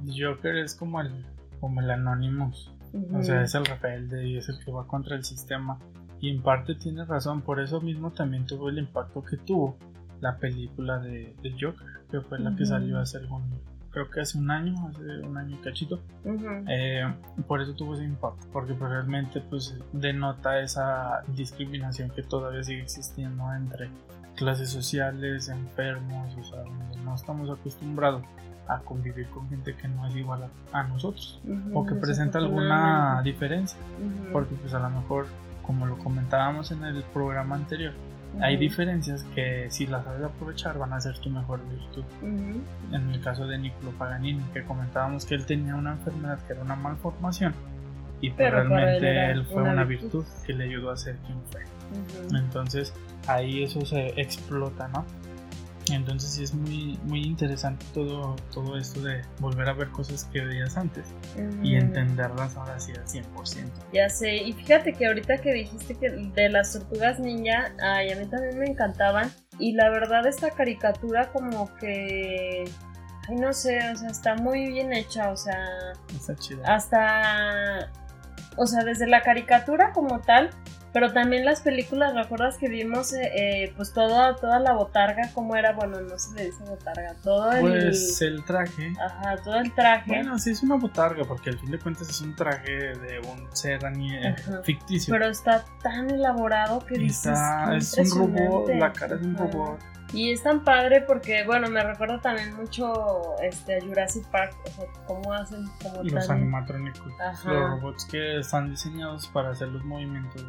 S1: The Joker es como el como el Anonymous
S2: Ujú.
S1: o sea es el rebelde y es el que va contra el sistema y en parte tiene razón por eso mismo también tuvo el impacto que tuvo la película de, de Joker que fue la que
S2: Ujú.
S1: salió hace algún creo que hace un año hace un año y cachito
S2: Ujú.
S1: Eh, por eso tuvo ese impacto, porque pues, realmente pues denota esa discriminación que todavía sigue existiendo entre clases sociales, enfermos, o sea, no estamos acostumbrados a convivir con gente que no es igual a, a nosotros
S2: Ujú,
S1: o que presenta alguna diferencia,
S2: Ujú.
S1: porque pues a lo mejor, como lo comentábamos en el programa anterior, hay
S2: Ujú.
S1: diferencias que si las sabes aprovechar van a ser tu mejor virtud en el caso de Niccolo Paganini, que comentábamos que él tenía una enfermedad que era una malformación y pues
S2: él
S1: realmente
S2: era
S1: él fue
S2: una
S1: una,
S2: virtud.
S1: virtud. que le ayudó a ser quien fue. Entonces ahí eso se explota, ¿no? Entonces sí es muy, muy interesante todo, todo esto de volver a ver cosas que veías antes y entenderlas ahora sí al 100%.
S2: Ya sé, y fíjate que ahorita que dijiste que de las tortugas ninja, ay, a mí también me encantaban. Y la verdad, esta caricatura, como que. ay, no sé, o sea, está muy bien hecha, o sea,
S1: Está chida.
S2: hasta, o sea, desde la caricatura como tal, pero también las películas, ¿recuerdas que vimos, eh, eh, pues toda, toda la botarga, cómo era? Bueno, no se le dice botarga, todo el...
S1: Pues el traje.
S2: Ajá, todo el traje.
S1: Bueno, sí es una botarga, porque al fin de cuentas es un traje de un ser eh, ficticio.
S2: Pero está tan elaborado que dices.
S1: está-
S2: "Qué
S1: es un robot,
S2: impresionante".
S1: la cara es un robot.
S2: Y es tan padre porque, bueno, me recuerda también mucho este, a Jurassic Park, o sea, cómo hacen como
S1: Los
S2: tan...
S1: animatrónicos,
S2: Ajá.
S1: los robots que están diseñados para hacer los movimientos,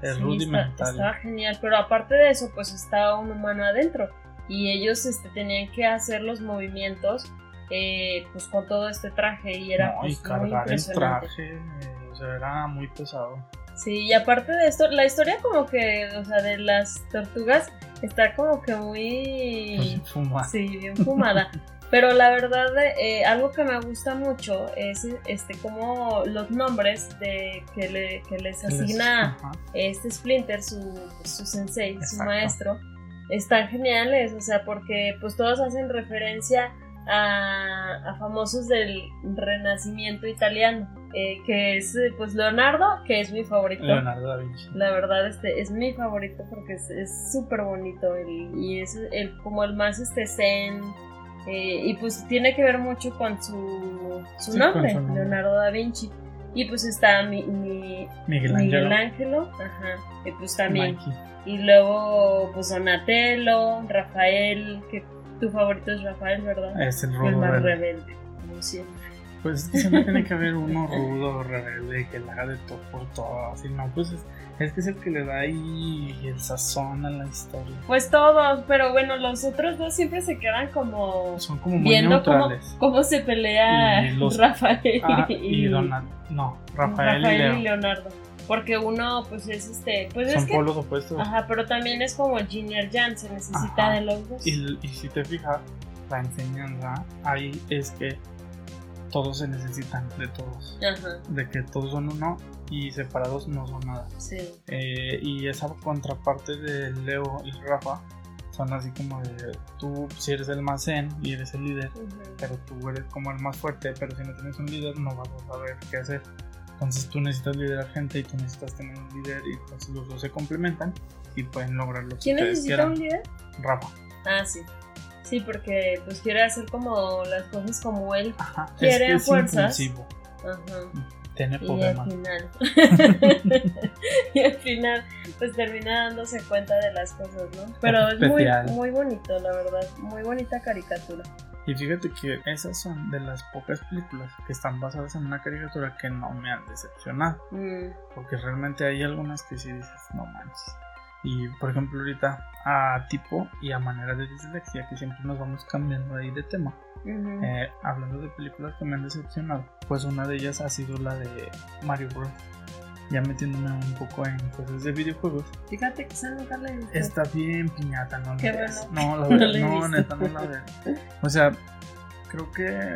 S1: es
S2: Sí,
S1: rudimentario.
S2: está- estaba genial, pero aparte de eso, pues estaba un humano adentro y ellos este, tenían que hacer los movimientos eh, pues con todo este traje y era
S1: No,
S2: pues,
S1: y
S2: muy
S1: cargar el
S2: impresionante.
S1: traje, eh, o sea, era muy pesado.
S2: Sí, y aparte de esto, la historia como que, o sea, de las tortugas está como que muy...
S1: Pues, fuma.
S2: Sí, bien fumada. Pero la verdad, eh, algo que me gusta mucho es este como los nombres de que, le, que les asigna este Splinter, su, su sensei, su maestro, están geniales, o sea, porque pues todos hacen referencia a, a famosos del renacimiento italiano, eh, que es eh, pues Leonardo, que es mi favorito.
S1: Leonardo da Vinci.
S2: La verdad, este es mi favorito porque es- súper bonito el- y es el, como el más este zen. eh, y pues tiene que ver mucho con su, su
S1: Sí,
S2: nombre,
S1: con su nombre.
S2: Leonardo da Vinci. Y pues está mi, mi-
S1: Miguel
S2: Miguel
S1: Ángel.
S2: Ángelo, ajá, y pues también.
S1: Mikey.
S2: Y luego pues Donatello, Rafael, que tu favorito es Rafael, ¿verdad?
S1: Es el
S2: el más
S1: rebelde.
S2: rebelde, como siempre.
S1: Pues es que siempre tiene que haber uno rudo, rebelde, que le haga de todo por todo. Así no, pues es, es que es el que le da ahí el sazón a la historia.
S2: Pues todos, pero bueno, los otros dos siempre se quedan como
S1: Son como muy
S2: viendo cómo,
S1: neutrales.
S2: cómo se pelea
S1: los-
S2: Rafael
S1: Ah,
S2: y,
S1: y Donald. No, Rafael,
S2: Rafael
S1: y Leo.
S2: y Leonardo. Porque uno, pues es este, pues
S1: Son
S2: es que,
S1: polos opuestos.
S2: ajá, pero también es como el Yang, se necesita
S1: Ajá.
S2: de los dos.
S1: Y, y si te fijas, la enseñanza ahí es que todos se necesitan de todos.
S2: Ajá,
S1: De que todos son uno y separados no son nada.
S2: sí.
S1: Eh, y esa contraparte de Leo y Rafa son así como de tú si eres el más zen y eres el líder, pero tú eres como el más fuerte, pero si no tienes un líder no vas a saber qué hacer. Entonces tú necesitas liderar gente y tú necesitas tener un líder y entonces los dos se complementan y pueden lograr lo que
S2: ¿Quién necesita
S1: quieran.
S2: un líder?
S1: Rafa.
S2: Ah, sí. Sí, porque pues quiere hacer como las cosas como él.
S1: Ajá.
S2: Quiere
S1: es que es
S2: fuerzas.
S1: impulsivo,
S2: Ajá.
S1: tiene
S2: Y al final. y al final, pues termina dándose cuenta de las cosas, ¿no? Pero es muy, muy bonito, la verdad. Muy bonita caricatura.
S1: Y fíjate que esas son de las pocas películas que están basadas en una caricatura que no me han decepcionado.
S2: Mm,
S1: Porque realmente hay algunas que sí dices, no manches. Y por ejemplo, ahorita a tipo y a manera de dislexia, que siempre nos vamos cambiando ahí de tema. eh, hablando de películas que me han decepcionado, pues una de ellas ha sido la de Mario Bros. Ya metiéndome un poco en cosas de videojuegos.
S2: Fíjate que esa nunca la he visto.
S1: Está bien piñata, no la
S2: Qué
S1: veas.
S2: bueno.
S1: No, la
S2: No he
S1: No,
S2: visto.
S1: neta, no la veas. O sea, creo que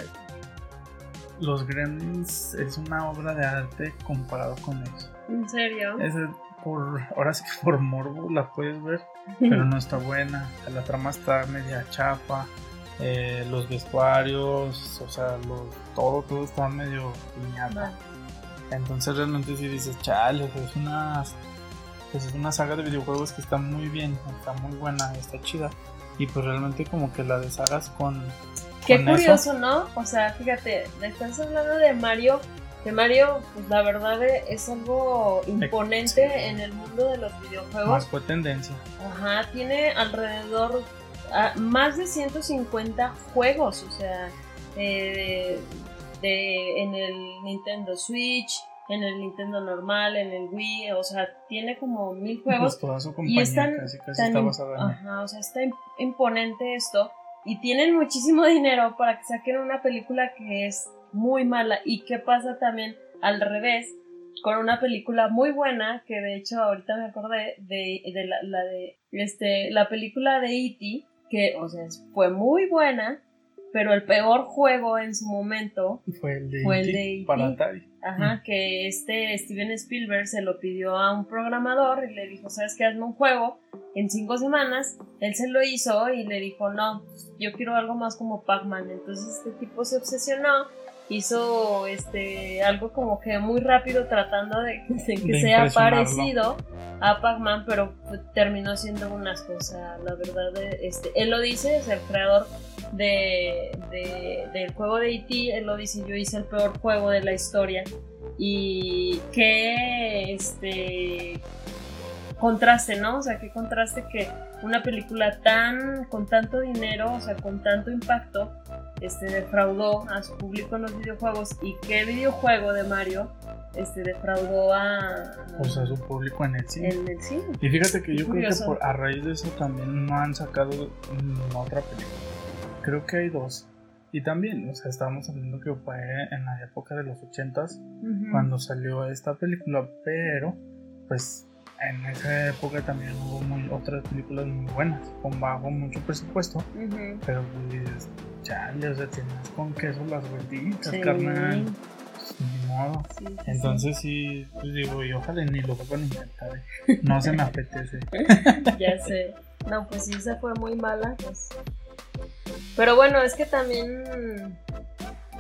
S1: Los Gremlins es una obra de arte comparado con ellos.
S2: ¿En serio?
S1: Es por, ahora sí que por morbo la puedes ver, pero no está buena. La trama está media chafa. eh, los vestuarios, o sea, lo- todo, todo está medio piñata. Entonces realmente si dices, chale, pues es una, pues es una saga de videojuegos que está muy bien, está muy buena, está chida. Y pues realmente como que la deshagas con...
S2: Qué
S1: con eso.
S2: curioso, ¿no? O sea, fíjate, estás hablando de Mario. Que Mario, pues la verdad eh, es algo imponente
S1: Sí.
S2: en el mundo de los videojuegos.
S1: Más fue tendencia.
S2: Ajá, tiene alrededor ah, más de 150 juegos, o sea, eh, de, en el Nintendo Switch, en el Nintendo normal, en el Wii, o sea, tiene como mil
S1: Pues
S2: juegos.
S1: toda su
S2: y
S1: compañía
S2: es tan,
S1: casi casi
S2: tan
S1: está
S2: ajá, o sea, está im- imponente esto. Y tienen muchísimo dinero para que saquen una película que es muy mala. ¿Y qué pasa también al revés? Con una película muy buena, que de hecho ahorita me acordé de, de la, la de este, la película de E.T., que, o sea, fue muy buena, pero el peor juego en su momento
S1: Fue el de,
S2: Fue el de E.T..
S1: para Atari.
S2: Ajá,
S1: Mm.
S2: que este Steven Spielberg se lo pidió a un programador y le dijo, ¿sabes qué? Hazme un juego en cinco semanas, él se lo hizo y le dijo, no, yo quiero algo más como Pac-Man. Entonces este tipo se obsesionó, hizo este algo como que muy rápido tratando de, que sea parecido a Pac-Man, pero terminó siendo unas cosas, la verdad, este, él lo dice, es el creador de, del juego de E.T., él lo dice, yo hice el peor juego de la historia y que este contraste, ¿no? O sea, qué contraste que una película tan con tanto dinero, o sea, con tanto impacto, este defraudó a su público en los videojuegos y qué videojuego de Mario este defraudó a,
S1: o sea, su público en el cine.
S2: En el cine.
S1: Y fíjate que yo creo que por, a raíz de eso también no han sacado otra película. Creo que hay dos. Y también, o sea, estábamos hablando que fue en la época de los ochentas cuando salió esta película, pero pues en esa época también hubo muy, otras películas muy buenas, con bajo mucho presupuesto, pero pues chale, o sea, tienes con queso las gorditas, carnal. Pues, ni modo. Entonces sí, pues digo, y ojalá ni lo vuelvan a intentar. ¿eh? No se me apetece.
S2: ya sé. No, pues sí, esa fue muy mala, pues. Pero bueno, es que también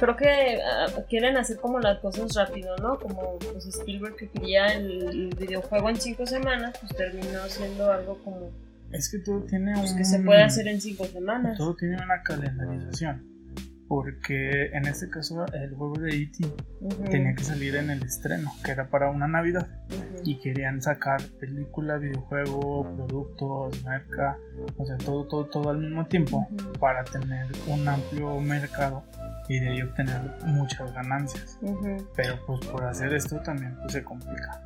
S2: creo que ah, quieren hacer como las cosas rápido, ¿no? Como pues Spielberg que quería el, videojuego en cinco semanas, pues terminó siendo algo como...
S1: Es que todo tiene
S2: pues, que se puede hacer en cinco semanas.
S1: Todo tiene una calendarización. Porque en este caso el juego de E.T. tenía que salir en el estreno, que era para una Navidad. Y querían sacar película, videojuego, productos, marca, o sea, todo, todo, todo al mismo tiempo para tener un amplio mercado y de ahí obtener muchas ganancias. Pero pues por hacer esto también pues, se complica.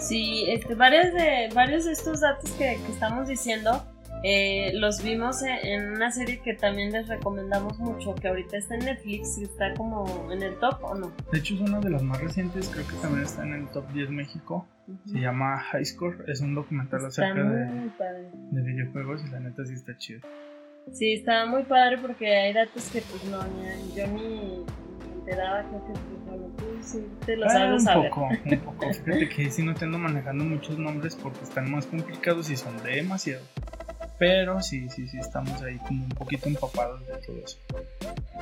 S2: Sí, este, varios, de, varios de estos datos que, estamos diciendo eh, los vimos en una serie que también les recomendamos mucho, que ahorita está en Netflix y está como en el top o no.
S1: De hecho es una de las más recientes, creo que también está en el top 10 México. Se llama High Score, es un documental acerca de, de videojuegos y la neta sí está chido.
S2: Sí, estaba muy padre porque hay datos que pues no, yo ni enteraba, creo que pues, bueno, tú sí te lo ah, sabes
S1: un poco, un poco. Fíjate que sí no te ando manejando muchos nombres porque están más complicados y son demasiado. Pero sí, sí, sí, estamos ahí como un poquito empapados de todo eso.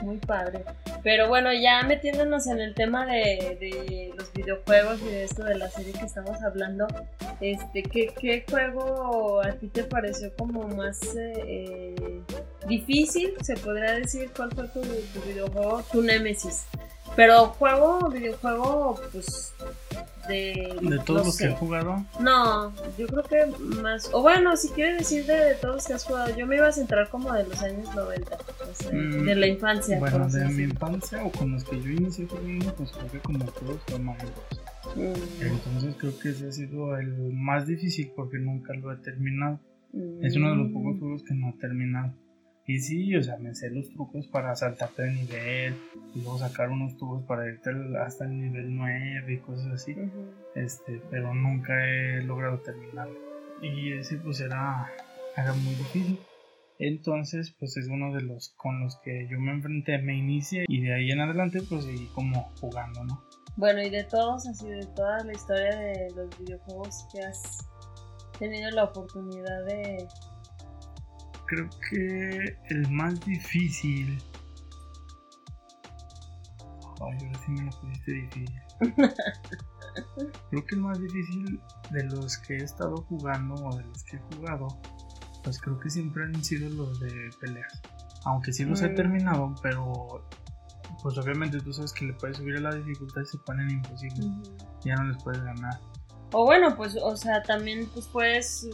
S2: Muy padre. Pero bueno, ya metiéndonos en el tema de, los videojuegos y de esto de la serie que estamos hablando, este, ¿qué, qué juego a ti te pareció como más eh, difícil? Se podría decir cuál fue tu, tu videojuego, tu Nemesis. Pero juego, videojuego, pues de,
S1: todos los que he jugado?
S2: No, yo creo que más. O bueno, si quieres decir de, todos los que has jugado, yo me iba a centrar como de los años 90, mm, de la infancia.
S1: Bueno, de mi infancia o con los que yo inicié jugando, pues creo que como todos fue Mario mm. Entonces creo que ese ha sido el más difícil porque nunca lo he terminado. Es uno de los pocos mm. juegos que no he terminado. Y sí, o sea, me sé los trucos para saltarte de nivel y luego sacar unos tubos para irte hasta el nivel 9 y cosas así. Este, pero nunca he logrado terminarlo. Y ese pues era, era muy difícil. Entonces, pues es uno de los con los que yo me enfrenté, me inicié y de ahí en adelante pues seguí como jugando, ¿no?
S2: Bueno, y de todos, así de toda la historia de los videojuegos que has tenido la oportunidad de
S1: creo que el más difícil. Ay, ahora sí me lo pusiste difícil. creo que el más difícil de los que he estado jugando o de los que he jugado, pues creo que siempre han sido los de peleas. Aunque sí los he mm. terminado, pero pues obviamente tú sabes que le puedes subir a la dificultad y se ponen imposibles. Ya no les puedes ganar.
S2: O bueno, pues, o sea, también pues puedes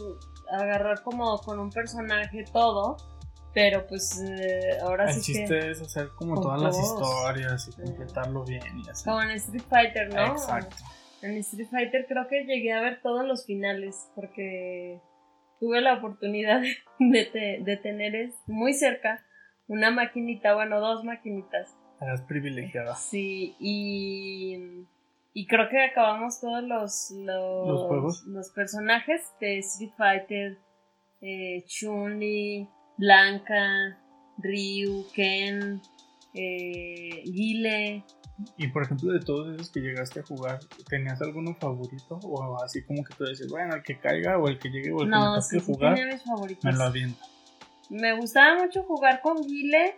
S2: agarrar como con un personaje todo, pero pues eh, ahora
S1: sí. El chiste es hacer como todas las historias y completarlo bien y así.
S2: Como en Street Fighter, ¿no?
S1: Exacto.
S2: En Street Fighter creo que llegué a ver todos los finales porque tuve la oportunidad de, de tener muy cerca una maquinita, bueno, dos maquinitas.
S1: Eras privilegiada.
S2: Sí, y y creo que acabamos todos los, los, los, personajes de Street Fighter, eh, Chun-Li, Blanca, Ryu, Ken, eh, Guile.
S1: Y por ejemplo, de todos esos que llegaste a jugar, ¿tenías alguno favorito? O así como que tú dices, bueno, el que caiga o el que llegue o el
S2: no,
S1: que me
S2: sí,
S1: toque jugar,
S2: tenía mis favoritos.
S1: me lo aviento.
S2: Me gustaba mucho jugar con Guile,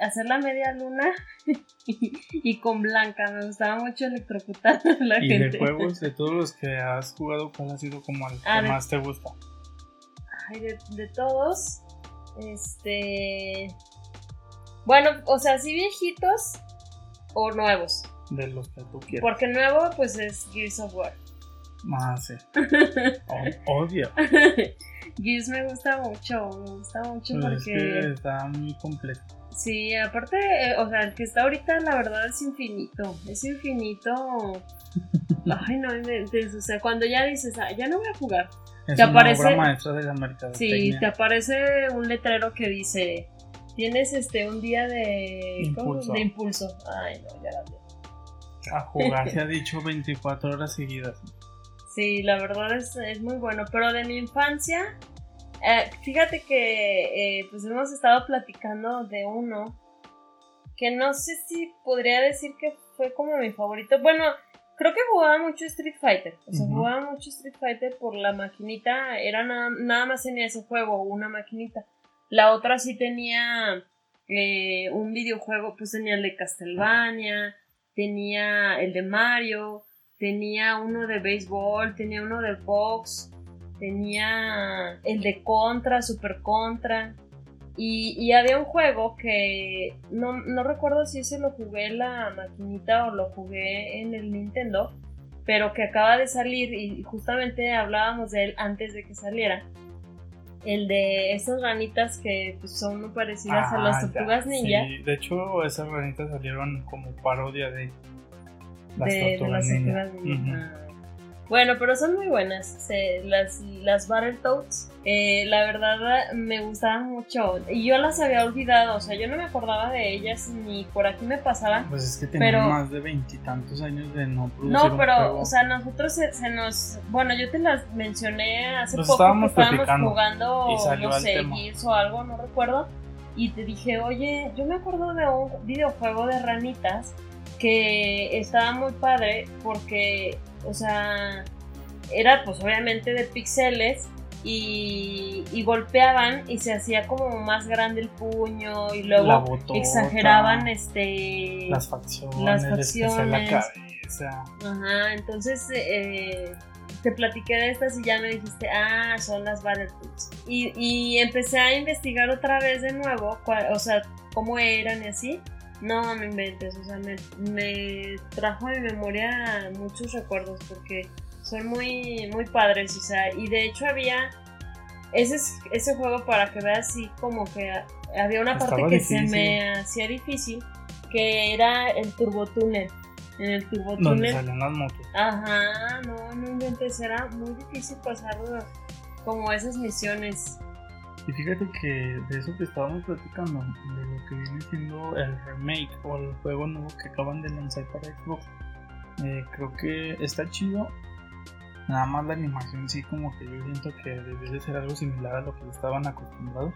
S2: hacer la media luna y, y con Blanca. Me gustaba mucho electrocutar a la
S1: Y
S2: gente.
S1: de juegos, de todos los que has jugado, ¿cuál ha sido como el
S2: Ah,
S1: que
S2: de-
S1: más te gusta?
S2: Ay, de, de todos. Este. Bueno, o sea, sí viejitos o nuevos.
S1: De los que tú quieras.
S2: Porque nuevo, pues es Gears of War.
S1: Ah, sí. O- Obvio.
S2: Gears me gusta mucho, me gusta mucho
S1: Pero es
S2: porque.
S1: que está muy complejo.
S2: Sí, aparte, eh, o sea, el que está ahorita, la verdad es infinito. Es infinito. Ay, no inventes. O sea, cuando ya dices, ah, ya no voy a jugar.
S1: Es
S2: Te
S1: una
S2: aparece-
S1: obra maestra de la.
S2: Sí, te aparece un letrero que dice: Tienes este un día de.
S1: Impulso.
S2: De impulso. Ay, no, ya la vi.
S1: A jugar se ha dicho 24 horas seguidas.
S2: Sí, la verdad es, es muy bueno. Pero de mi infancia, eh, fíjate que eh, pues hemos estado platicando de uno que no sé si podría decir que fue como mi favorito. Bueno, creo que jugaba mucho Street Fighter. O sea, jugaba mucho Street Fighter por la maquinita. Era nada, nada más tenía ese juego, una maquinita. La otra sí tenía eh, un videojuego, pues tenía el de Castlevania, tenía el de Mario, tenía uno de béisbol, tenía uno de box, tenía el de Contra, Super Contra. Y, y había un juego que no, no recuerdo si ese lo jugué en la maquinita o lo jugué en el Nintendo, pero que acaba de salir y justamente hablábamos de él antes de que saliera. El de esas ranitas que pues, son muy parecidas a las
S1: Ah, ya,
S2: tortugas ninja.
S1: sí. De hecho, esas ranitas salieron como parodia de las
S2: de, de
S1: tortugas
S2: las
S1: ninja.
S2: tortugas ninja.
S1: Ujú.
S2: Bueno, pero son muy buenas. Se- las, las Battletoads, eh, la verdad me gustaban mucho. Y yo las había olvidado, o sea, yo no me acordaba de ellas ni por aquí me pasaban.
S1: Pues es que tenían
S2: Pero-
S1: más de veintitantos años de no producir
S2: No,
S1: un
S2: pero,
S1: juego.
S2: o sea, nosotros se, se nos. Bueno, yo te las mencioné hace
S1: Nos
S2: poco
S1: estábamos
S2: que estábamos jugando, no sé. Gears o algo, no recuerdo. Y te dije, oye, yo me acuerdo de un videojuego de ranitas que estaba muy padre porque, o sea, era pues obviamente de píxeles y, y golpeaban y se hacía como más grande el puño y
S1: La
S2: luego
S1: botota,
S2: exageraban este
S1: las facciones,
S2: las
S1: la
S2: facciones.
S1: cabeza.
S2: Ajá, entonces eh, te platiqué de estas y ya me dijiste, ah, son las Battletoads. Y, y empecé a investigar otra vez de nuevo, cua- o sea, cómo eran y así. No, me inventes, o sea, me, me trajo de memoria muchos recuerdos porque son muy, muy padres, o sea, y de hecho había ese, es- ese juego para que veas así como que había una parte que se me hacía difícil, que era el turbotúnel. En el turbotúnel
S1: las motos.
S2: Ajá, no, no inventes, era muy difícil pasar como esas misiones.
S1: Y fíjate que de eso que estábamos platicando, de lo que viene siendo el remake o el juego nuevo que acaban de lanzar para Xbox, eh, creo que está chido. Nada más la animación sí como que yo siento que debe de ser algo similar a lo que estaban acostumbrados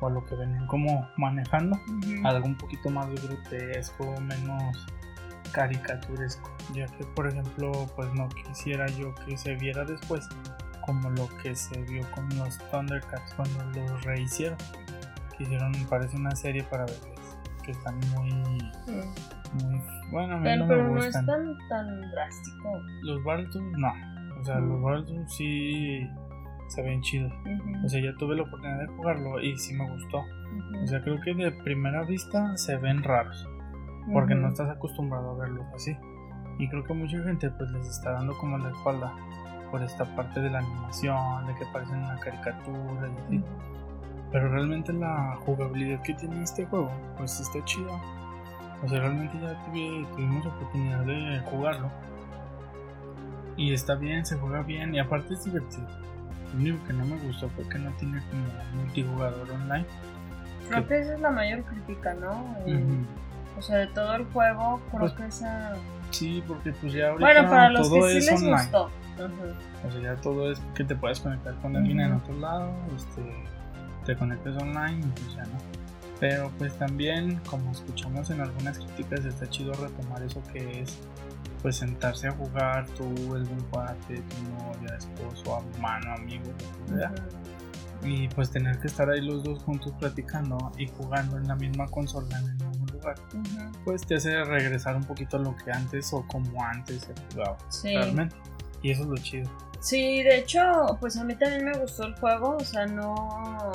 S1: o a lo que venían como manejando. Algo un poquito más grotesco, menos caricaturesco, ya que por ejemplo pues no quisiera yo que se viera después como lo que se vio con los Thundercats cuando los rehicieron. Que hicieron, parece una serie para bebés que están muy,
S2: Mm.
S1: muy bueno, a mí
S2: Pero,
S1: no
S2: pero
S1: me
S2: no es
S1: gustan.
S2: tan, tan drástico.
S1: Los Battletoads no, o sea,
S2: Mm.
S1: los Battletoads sí se ven chidos. O sea, ya tuve la oportunidad de jugarlo y sí me gustó. O sea, creo que de primera vista se ven raros. porque no estás acostumbrado a verlos así. Y creo que mucha gente pues les está dando como la espalda por esta parte de la animación, de que parecen una caricatura y así. Pero realmente la jugabilidad que tiene este juego pues está chida. O sea, realmente ya tuve- tuvimos oportunidad de jugarlo. Y está bien, se juega bien y aparte es divertido. Lo único que no me gustó fue que no tiene como multijugador online.
S2: Creo que esa es la mayor crítica, ¿no? Eh,
S1: Ujú.
S2: O sea, de todo el juego, creo
S1: Pues,
S2: que esa...
S1: Sí, porque pues ya ahorita
S2: Bueno, para los
S1: todo
S2: que sí
S1: es
S2: les
S1: online.
S2: gustó.
S1: O sea, ya todo es que te puedes conectar con alguien en
S2: Ujú.
S1: otro lado, este, te conectas online y pues ya no. Pero pues también, como escuchamos en algunas críticas, está chido retomar eso que es pues sentarse a jugar tú, el cuate, tu novia, esposo, hermano, amigo, Y pues tener que estar ahí los dos juntos platicando y jugando en la misma consola en el mismo lugar. Pues te hace regresar un poquito a lo que antes o como antes se jugaba. Realmente. Y eso es lo chido.
S2: Sí, de hecho, pues a mí también me gustó el juego, o sea, no...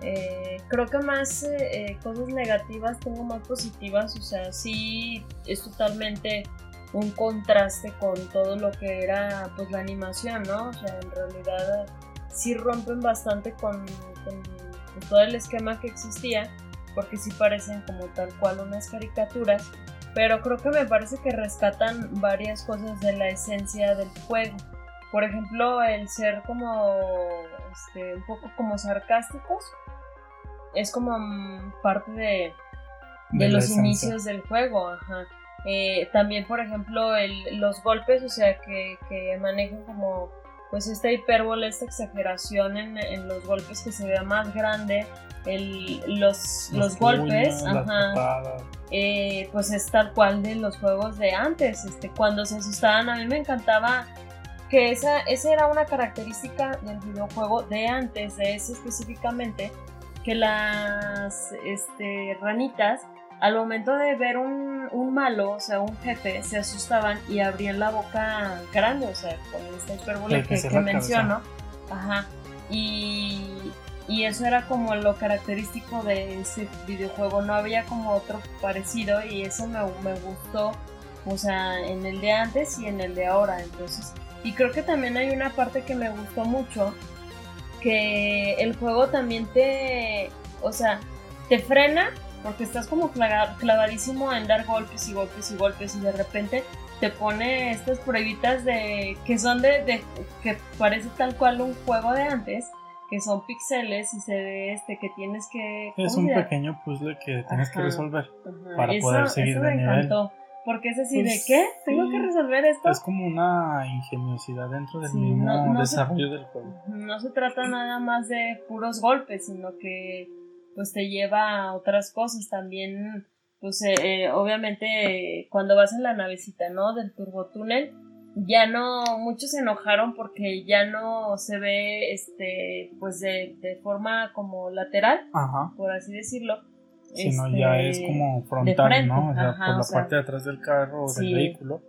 S2: Eh, creo que más eh, cosas negativas tengo más positivas, o sea, sí es totalmente un contraste con todo lo que era pues la animación, ¿no? O sea, en realidad sí rompen bastante con, todo el esquema que existía, porque sí parecen como tal cual unas caricaturas, pero creo que me parece que rescatan varias cosas de la esencia del juego. Por ejemplo, el ser como este, un poco como sarcásticos es como mm, parte de, de, los inicios del juego, ajá. Eh, también, por ejemplo, los golpes, o sea, que, que manejan como pues esta hipérbole, esta exageración en, los golpes que se vea más grande, los, los, golpes, eh, pues es tal cual de los juegos de antes, este, cuando se asustaban, a mí me encantaba que esa, esa era una característica del videojuego de antes, de ese específicamente, que las este, ranitas al momento de ver un, un, malo, o sea, un jefe, se asustaban y abrían la boca grande, o sea, con esta hipérbole que, que, menciono. Ajá. Y, y, eso era como lo característico de ese videojuego. No había como otro parecido y eso me, me gustó, o sea, en el de antes y en el de ahora. Entonces, y creo que también hay una parte que me gustó mucho, que el juego también te, o sea, te frena porque estás como clavadísimo en dar golpes y golpes y golpes y de repente te pone estas pruebitas de que son de, que parece tal cual un juego de antes que son píxeles y se ve este que tienes que
S1: es un pequeño puzzle que tienes que resolver para poder seguir eso de me Encantó.
S2: Porque es así de pues qué, tengo que resolver esto.
S1: Es como una ingeniosidad dentro del mismo desarrollo del juego.
S2: No se trata nada más de puros golpes, sino que pues te lleva a otras cosas también, pues eh, eh, obviamente cuando vas en la navecita, ¿no? Del turbotúnel, ya no, muchos se enojaron porque ya no se ve, este, pues de, de forma como lateral, por así decirlo.
S1: Sino ya es este, como frontal, ¿no? O sea, por la parte de atrás del carro o del vehículo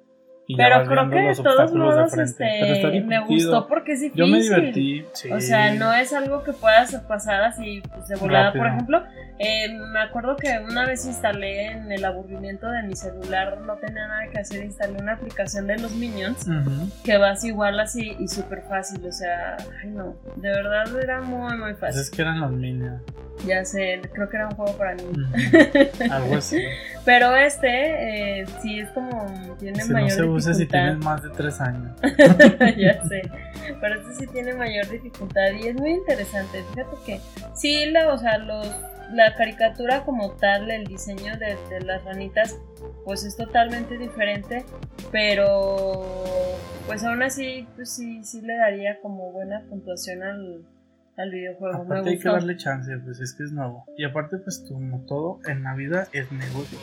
S2: pero creo que de todos modos este, me gustó porque es difícil.
S1: Yo me divertí,
S2: O sea, no es algo que puedas pasar así pues, de volada. Por ejemplo, eh, me acuerdo que una vez instalé en el aburrimiento de mi celular, no tenía nada que hacer, instalé una aplicación de los Minions que vas igual así y súper fácil. O sea, ay no, de verdad era muy, muy fácil. Pues
S1: es que eran los Minions.
S2: Ya sé, creo que era un juego para niños.
S1: Algo así.
S2: Pero este, eh, sí es como. Tiene mayor no se usa
S1: si tienes más de 3 años.
S2: ya sé. Pero este sí tiene mayor dificultad y es muy interesante. Fíjate que sí, la, o sea, los, la caricatura como tal, el diseño de, de las ranitas, pues es totalmente diferente. Pero, pues aún así, pues sí, sí le daría como buena puntuación al al videojuego.
S1: Aparte hay que darle chance, pues es que es nuevo. Y aparte, pues como todo en la vida es negocio.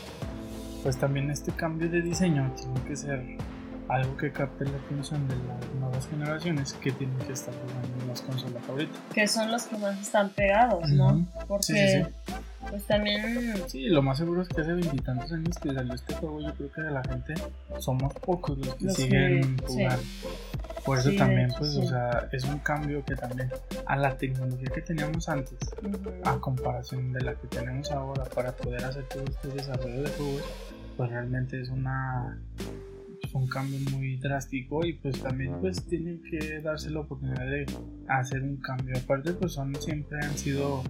S1: Pues también este cambio de diseño tiene que ser algo que capte la atención de las nuevas generaciones que tienen que estar jugando en las consolas ahorita.
S2: Que son los que más están pegados, ¿no? Porque pues también...
S1: Sí, lo más seguro es que hace veintitantos años que salió este juego, yo creo que de la gente somos pocos los que siguen jugando. Por eso también, pues, o sea, es un cambio que también a la tecnología que teníamos antes, a comparación de la que tenemos ahora para poder hacer todo este desarrollo de juegos, pues realmente es una un cambio muy drástico y pues también pues tienen que darse la oportunidad de hacer un cambio. Aparte pues son siempre han sido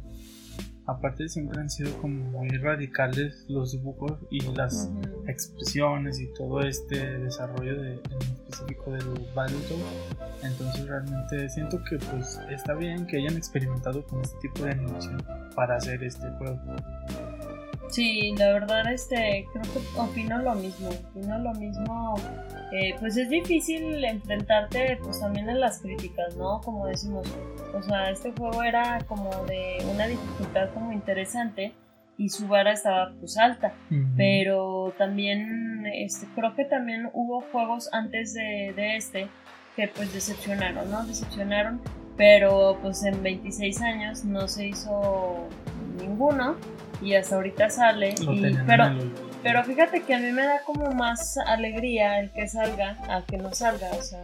S1: aparte siempre han sido como muy radicales los dibujos y las expresiones y todo este desarrollo de, en específico del Battletoad entonces realmente siento que pues está bien que hayan experimentado con este tipo de animación para hacer este juego
S2: Sí, la verdad, este, creo que opino lo mismo. Opino lo mismo. Eh, pues es difícil enfrentarte, pues también en las críticas, ¿no? Como decimos, o sea, este juego era como de una dificultad como interesante y su vara estaba pues alta. Pero también, este, creo que también hubo juegos antes de, de este que pues decepcionaron, ¿no? Decepcionaron, pero pues en 26 años no se hizo ninguno y hasta ahorita sale. Y, pero, pero fíjate que a mí me da como más alegría el que salga a que no salga, o sea,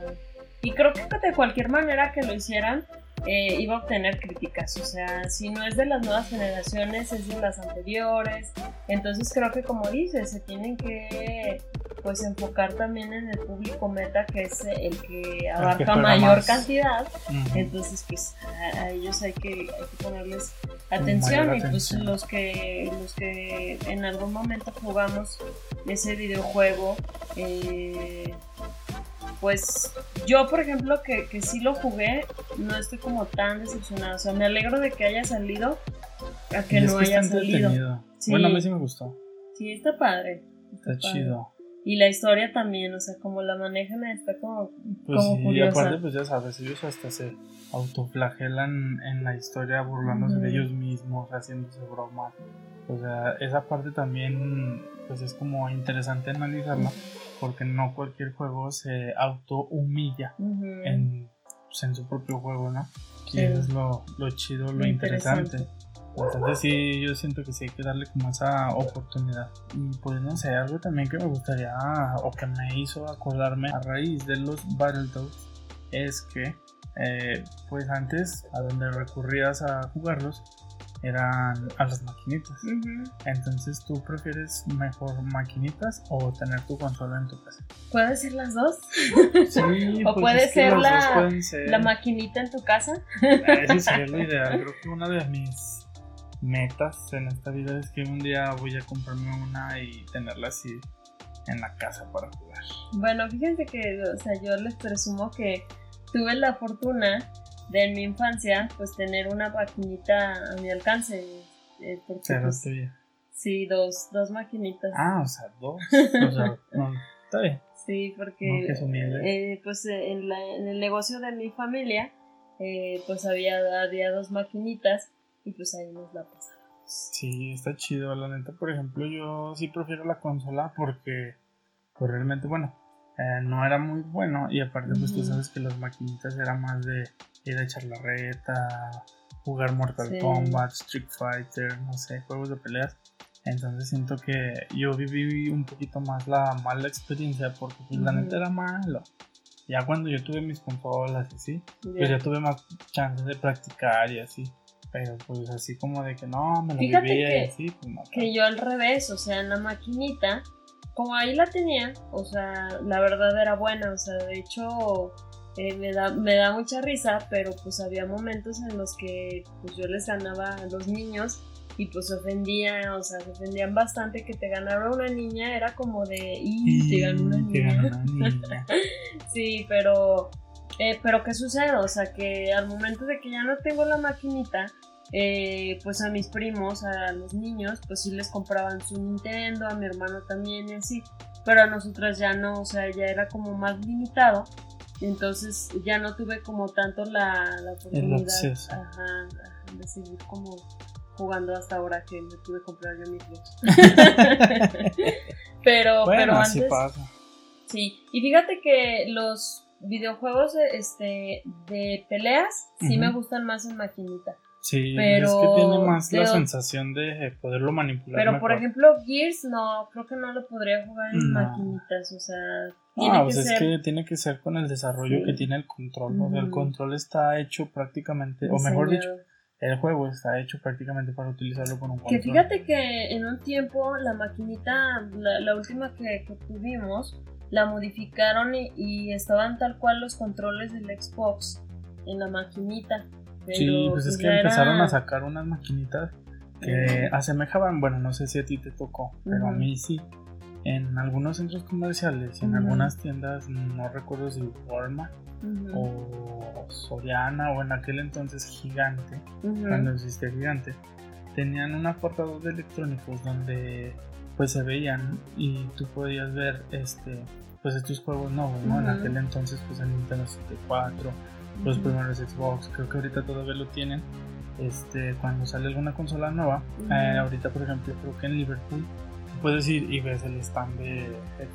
S2: y creo que de cualquier manera que lo hicieran, eh, iba a obtener críticas. O sea, si no es de las nuevas generaciones, es de las anteriores. Entonces creo que como dices, se tienen que pues enfocar también en el público meta que es el que abarca mayor cantidad. Entonces pues a, ellos hay que, hay que ponerles atención y pues los que los que en algún momento jugamos ese videojuego eh, pues yo, por ejemplo, que, que sí lo jugué, no estoy como tan decepcionada. O sea, me alegro de que haya salido a que no haya salido.
S1: Bueno, a mí sí me gustó.
S2: Sí, está padre.
S1: Está, chido.
S2: Y la historia también, o sea, como la manejan está como,
S1: pues sí, Y aparte, pues ya sabes, ellos hasta se autoflagelan en la historia burlándose de ellos mismos, haciéndose bromas. O sea, esa parte también, pues es como interesante analizarla porque no cualquier juego se auto humilla en, pues, en, su propio juego, ¿no? Y eso es lo, lo chido, lo interesante. Entonces sí, yo siento que sí hay que darle como esa oportunidad. Y pues no sé, algo también que me gustaría o que me hizo acordarme a raíz de los Battletoads es que eh, pues antes a donde recurrías a jugarlos eran a las maquinitas. Entonces, ¿tú prefieres mejor maquinitas o tener tu consola en tu casa?
S2: ¿Puede ser las dos?
S1: Sí,
S2: o
S1: pues
S2: puede ser la, la maquinita en tu casa.
S1: Eso sería lo ideal. Creo que una de mis metas en esta vida es que un día voy a comprarme una y tenerla así en la casa para jugar.
S2: Bueno, fíjense que, o sea, yo les presumo que tuve la fortuna de mi infancia, pues tener una maquinita a mi alcance. Eh, porque, pues, sí, dos, dos maquinitas.
S1: Ah, o sea, dos. o sea, está bien.
S2: Sí, porque eh, pues eh, en, la, en, el negocio de mi familia, eh, pues había, había dos maquinitas y pues ahí nos la pasamos.
S1: Sí, está chido, la neta. Por ejemplo, yo sí prefiero la consola porque, pues realmente, bueno, eh, no era muy bueno y aparte pues tú sabes que las maquinitas era más de ir a echar la reta, jugar Mortal Kombat, Street Fighter, no sé, juegos de peleas. Entonces siento que yo viví un poquito más la mala experiencia porque pues, la neta era malo. Ya cuando yo tuve mis consolas y así, pues ya tuve más chances de practicar y así. Pero pues así como de que no, me lo vivía y así, pues no.
S2: Que yo al revés, o sea, en la maquinita como ahí la tenía, o sea, la verdad era buena, o sea, de hecho eh, me, da, me da mucha risa, pero pues había momentos en los que pues yo les ganaba a los niños y pues se ofendían, o sea, se ofendían bastante que te ganara una niña, era como de, y te ganó una niña. sí, pero, eh, pero ¿qué sucede? O sea, que al momento de que ya no tengo la maquinita, eh, pues a mis primos, a los niños, pues sí les compraban su Nintendo, a mi hermano también y así, pero a nosotras ya no, o sea, ya era como más limitado, entonces ya no tuve como tanto la, la oportunidad de seguir como jugando hasta ahora que me pude comprar yo mis juegos. pero, pero antes... Sí, y fíjate que los videojuegos este, de peleas sí me gustan más en maquinita.
S1: Sí, pero, es que tiene más la sensación de poderlo manipular.
S2: Pero por ejemplo, Gears no, creo que no lo podría jugar en maquinitas, o sea, tiene
S1: que pues es que tiene que ser con el desarrollo que tiene el control, o sea, el control está hecho prácticamente, o mejor dicho, el juego está hecho prácticamente para utilizarlo con un control.
S2: Que fíjate que en un tiempo la maquinita, la, última que, tuvimos, la modificaron y, y estaban tal cual los controles del Xbox en la maquinita
S1: sí, pues es pues que empezaron a sacar unas maquinitas que asemejaban, bueno, no sé si a ti te tocó, pero a mí sí. En algunos centros comerciales, en algunas tiendas, no recuerdo si Walmart o Soriana o en aquel entonces Gigante, cuando existía Gigante, tenían un apartado de electrónicos donde pues se veían y tú podías ver este pues estos juegos nuevos, ¿no? En aquel entonces pues el Nintendo 64, los primeros Xbox, creo que ahorita todavía lo tienen. Este, cuando sale alguna consola nueva, eh, ahorita por ejemplo creo que en Liverpool puedes ir y ves el stand de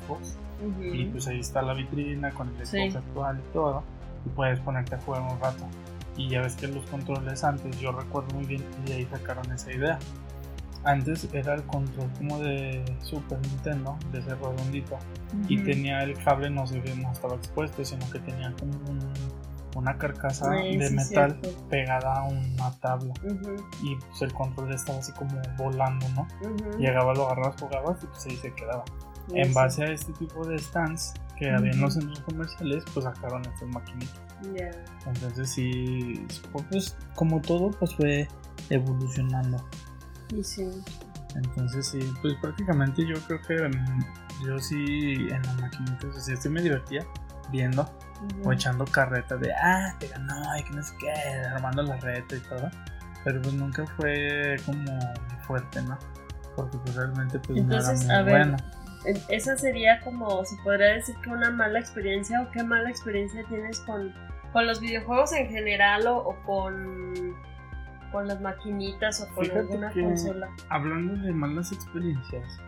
S1: Xbox
S2: Ujú.
S1: y pues ahí está la vitrina con el Xbox
S2: Sí.
S1: actual y todo y puedes ponerte a jugar un rato y ya ves que los controles antes yo recuerdo muy bien y de ahí sacaron esa idea antes era el control como de Super Nintendo de ese redondito y
S2: Ujú.
S1: tenía el cable no ve no estaba expuesto sino que tenía como un- una carcasa
S2: Ay,
S1: de
S2: sí,
S1: metal
S2: cierto.
S1: pegada a una tabla y pues el control estaba así como volando no
S2: Ujú.
S1: llegaba lo agarrabas jugabas y pues ahí se quedaba
S2: Sí,
S1: en base a este tipo de stands que había en los centros comerciales, pues sacaron estas maquinitas. Entonces sí, pues como todo, pues fue evolucionando.
S2: Y sí.
S1: Entonces sí, pues prácticamente yo creo que mm, yo sí en las maquinitas, así sí me divertía viendo. O echando carreta de, ah, te ganó, y que no sé qué, armando la reta y todo. Pero pues nunca fue como fuerte, ¿no? Porque pues realmente pues
S2: Entonces,
S1: no era
S2: a ver,
S1: bueno.
S2: En- Esa sería como, se podría decir que una mala experiencia o qué mala experiencia tienes con, con los videojuegos en general o, o con, con las maquinitas o con
S1: Fíjate
S2: alguna consola.
S1: Hablando de malas experiencias,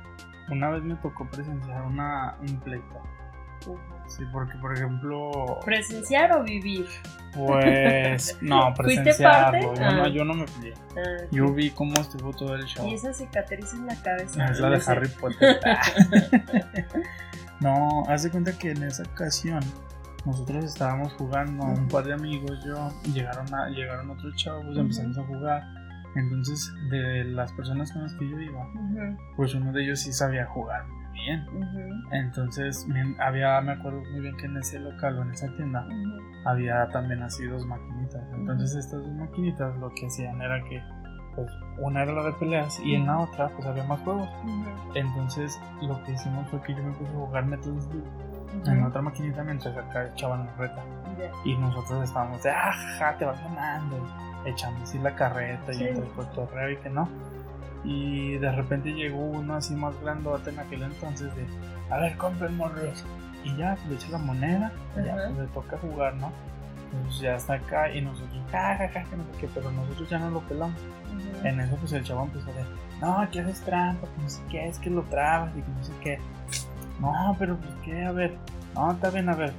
S1: una vez me tocó presenciar una, un pleito. Sí, porque por ejemplo,
S2: ¿Presenciar o vivir?
S1: pues no,
S2: ¿Fuiste
S1: presenciarlo.
S2: parte?
S1: Yo, no,
S2: Ah.
S1: yo no me peleé.
S2: Ah,
S1: Yo vi cómo estuvo todo el show.
S2: y esa cicatriz en la cabeza.
S1: Es la de. Harry Potter. no, haz de cuenta que en esa ocasión nosotros estábamos jugando, un par de amigos, yo, llegaron, a, llegaron otros chavos, empezamos a jugar. Entonces, de las personas con las que yo iba, pues uno de ellos sí sabía jugar muy bien.
S2: ujú,
S1: Entonces, me- había, me acuerdo muy bien que en ese local o en esa tienda
S2: ujú.
S1: había también así dos maquinitas. Entonces, estas dos maquinitas lo que hacían era que, pues, una era la de peleas y en la otra, pues había más juegos.
S2: Ujú,
S1: Entonces, lo que hicimos fue que yo me puse a jugar Metal Slug
S2: ujú.
S1: en otra maquinita mientras acá echaban la reta.
S2: Ya.
S1: Y nosotros estábamos de, ja, te vas ganando, echando así la carreta
S2: Sí.
S1: y entre el cotorreo y que no. Y de repente llegó uno así más grandote en aquel entonces de, a ver, compren morros. Y ya, pues le echa la moneda, y ya, pues le toca jugar, ¿no? Pues ya está acá y nosotros, ja, ja, ja, que no sé qué, pero nosotros ya no lo pelamos. En eso, pues el chavo empezó a decir, no, aquí haces trampa, que no sé qué, es que lo trabas y que no sé qué. No, pero pues qué, a ver, no, está bien, a ver,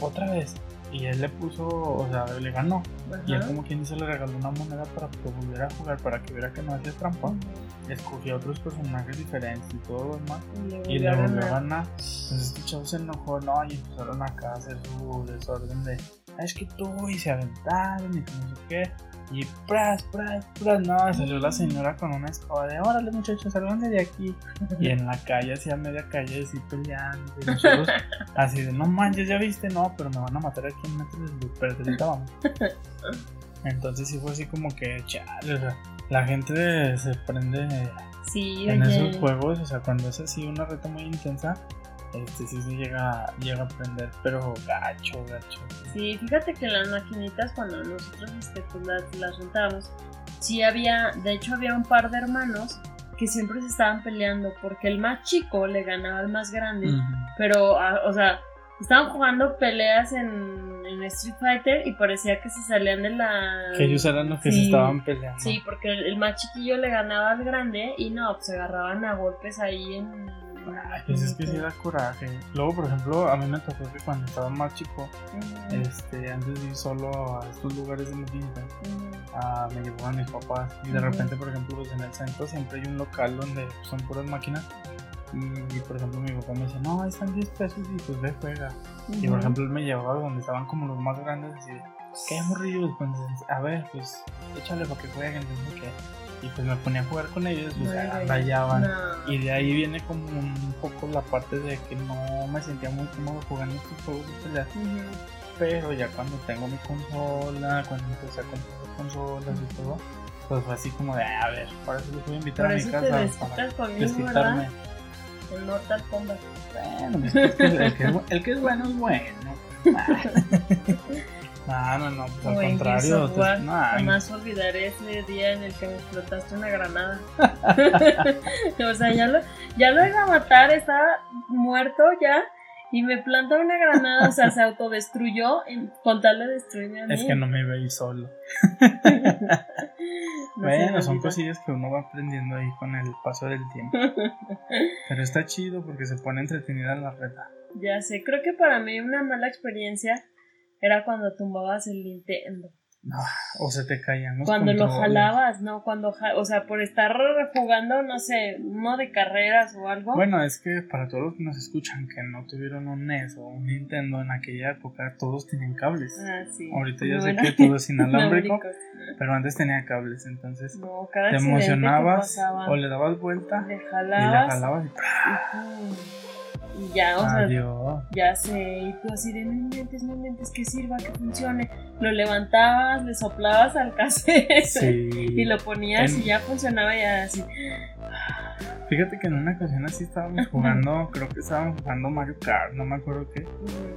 S1: otra vez. Y él le puso, o sea, le ganó. Y él, como quien dice, le regaló una moneda para que volviera a jugar, para que viera que no hacía trampa.
S2: Ujú.
S1: Escogió otros personajes diferentes y todo lo demás.
S2: Y
S1: le
S2: volvió a ganar.
S1: Entonces este chavo se enojó, no, y empezaron acá a hacer su desorden de, "Ah, es que tú, y se aventaron y que no sé qué. Y pras, pras, pras, no, salió la señora con una escoba de, órale muchachos, salgan de aquí. Y en la calle, así a media calle, así peleando. Y nosotros, así de, no manches, ya viste, no, pero me van a matar aquí en metro de pero ahorita vamos. Entonces sí fue así como que, chale, o sea, la gente se prende
S2: Sí,
S1: en
S2: oye.
S1: esos juegos, o sea, cuando es así una reta muy intensa, este sí se llega, llega a prender, pero gacho, gacho.
S2: Sí, fíjate que las maquinitas cuando nosotros este, pues, las, las rentábamos, sí había, de hecho había un par de hermanos que siempre se estaban peleando porque el más chico le ganaba al más grande, pero, ah, o sea, estaban jugando peleas en, en Street Fighter y parecía que se salían de la...
S1: Que ellos eran los que se estaban peleando.
S2: Sí, porque el, el más chiquillo le ganaba al grande y no, pues se agarraban a golpes ahí en...
S1: Ay, pues es que sí da coraje. Luego, por ejemplo, a mí me tocó que cuando estaba más chico, este, antes de ir solo a estos lugares de maquinita,
S2: ujú.
S1: ah, me llevaban mis papás. Y de repente, por ejemplo, pues en el centro siempre hay un local donde son puras máquinas. Y, por ejemplo, mi papá me dice, no, están 10 pesos y pues ve, juega. Y por ejemplo, él me llevaba donde estaban como los más grandes, así de, ¿qué morrillos? Pues, a ver, pues échale para que jueguen, sé qué. Y pues me ponía a jugar con ellos, pues
S2: güey.
S1: rayaban.
S2: No.
S1: Y de ahí viene como un poco la parte de que no me sentía muy cómodo jugando estos juegos de pelea. Pero ya cuando tengo mi consola, cuando empecé a comprar consolas y todo, pues fue así como de, "Ah, a ver, para eso los voy a invitar
S2: Por
S1: a mi casa.
S2: te
S1: para
S2: conmigo.
S1: Bueno, que es, el que es bueno es bueno. Ah, no, no, pues al contrario. Te-
S2: War. Jamás olvidaré ese día en el que me explotaste una granada. o sea, ya lo, ya lo iba a matar, estaba muerto ya. Y me planta una granada, o sea, se autodestruyó en- con tal de destruirme a mí.
S1: es que no me iba a ir solo.
S2: No
S1: bueno, son cosillas que uno va aprendiendo ahí con el paso del tiempo. Pero está chido porque se pone entretenida la reta.
S2: Ya sé, creo que para mí una mala experiencia era cuando tumbabas el Nintendo.
S1: No, o se te caían los
S2: Cuando lo jalabas, ¿no? Cuando, ja- o sea, por estar jugando, no sé, uno de carreras o algo.
S1: Bueno, es que para todos los que nos escuchan que no tuvieron un NES o un Nintendo en aquella época, todos tenían cables.
S2: Ah, sí.
S1: Ahorita ya sé que todo es inalámbrico, pero antes tenía cables, entonces
S2: No, cada
S1: te emocionabas o le dabas vuelta
S2: le
S1: y le
S2: jalabas
S1: jalabas y
S2: y, ya, o sea, ya sé, y tú así de no inventes, no inventes, que sirva, que funcione. Lo levantabas, le soplabas al cassette
S1: Sí.
S2: y lo ponías
S1: En-
S2: y ya funcionaba ya así.
S1: Fíjate que en una ocasión así estábamos jugando, creo que estábamos jugando Mario Kart, no me acuerdo qué,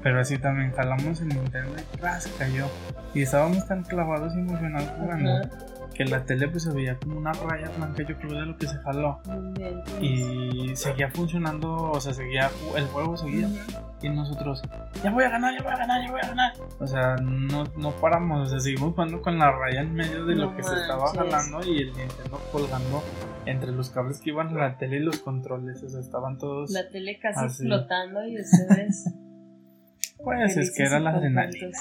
S1: pero así también jalamos el Nintendo y ¡pras! cayó. Y estábamos tan clavados y emocionados jugando que la tele pues se veía como una raya blanca, yo creo de lo que se jaló. Y seguía funcionando, o sea, seguía, el juego seguía. Y nosotros, ya voy a ganar, ya voy a ganar, ya voy a ganar. O sea, no, no paramos, o sea, seguimos jugando con la raya en medio de lo que se estaba jalando y el Nintendo colgando entre los cables que iban a la tele y los controles. O sea, estaban todos.
S2: La tele casi
S1: Así.
S2: explotando y ustedes.
S1: Pues es que era la adrenalina.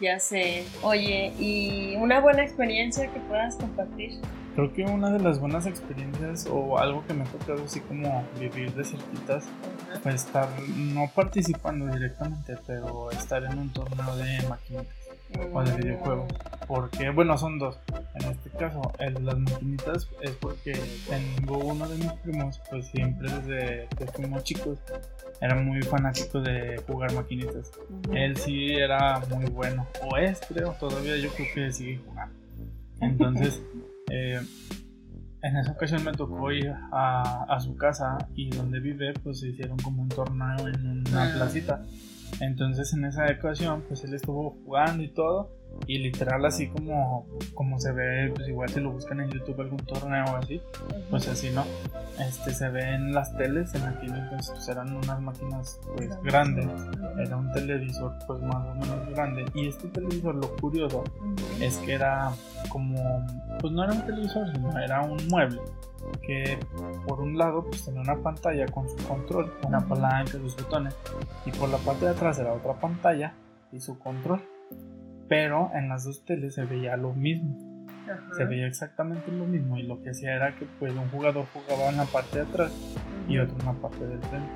S2: Ya sé. Oye, ¿y una buena experiencia que puedas compartir?
S1: Creo que una de las buenas experiencias o algo que me ha tocado así como vivir de cerquitas fue estar, no participando directamente, pero estar en un torneo de maquinitas. o de videojuegos. Porque, bueno, son dos. En este caso, el de las maquinitas es porque tengo uno de mis primos, pues siempre desde que fuimos chicos, era muy fanático de jugar maquinitas. Él sí era muy bueno, o es, creo, todavía yo creo que sigue jugando. Entonces, eh, en esa ocasión me tocó ir a, a su casa y donde vive, pues se hicieron como un torneo en una
S2: Ah.
S1: placita. Entonces, en esa ocasión, pues él estuvo jugando y todo. Y literal, así como, como se ve, pues igual si lo buscan en YouTube algún torneo o así, pues así, ¿no? Este se ve en las teles, en aquel entonces pues eran unas máquinas pues grandes, era un televisor pues más o menos grande. Y este televisor lo curioso es que era como, pues no era un televisor, sino era un mueble que por un lado pues tenía una pantalla con su control, una palanca, sus botones y por la parte de atrás era otra pantalla y su control. Pero en las dos teles se veía lo mismo
S2: Ajá.
S1: se veía exactamente lo mismo y lo que hacía era que pues un jugador jugaba en la parte de atrás y otro en la parte del frente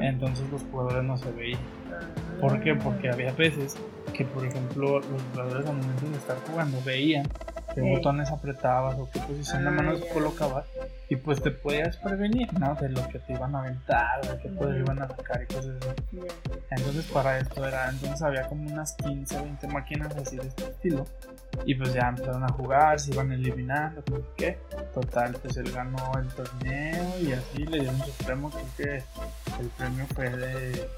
S1: entonces los jugadores no se veían
S2: Ah.
S1: ¿por qué? porque había veces que por ejemplo los jugadores al momento de estar jugando veían qué
S2: Sí.
S1: botones apretabas o qué posición de
S2: Ah,
S1: manos colocabas y pues te podías prevenir ¿no? de lo que te iban a aventar de
S2: Ujú.
S1: iban a sacar y cosas así entonces para esto era, entonces había como unas 15, 20 máquinas así de este estilo. Y pues ya empezaron a jugar, se iban eliminando, sé qué. Total, pues él ganó el torneo y así le dieron su premio. Creo que el premio fue de.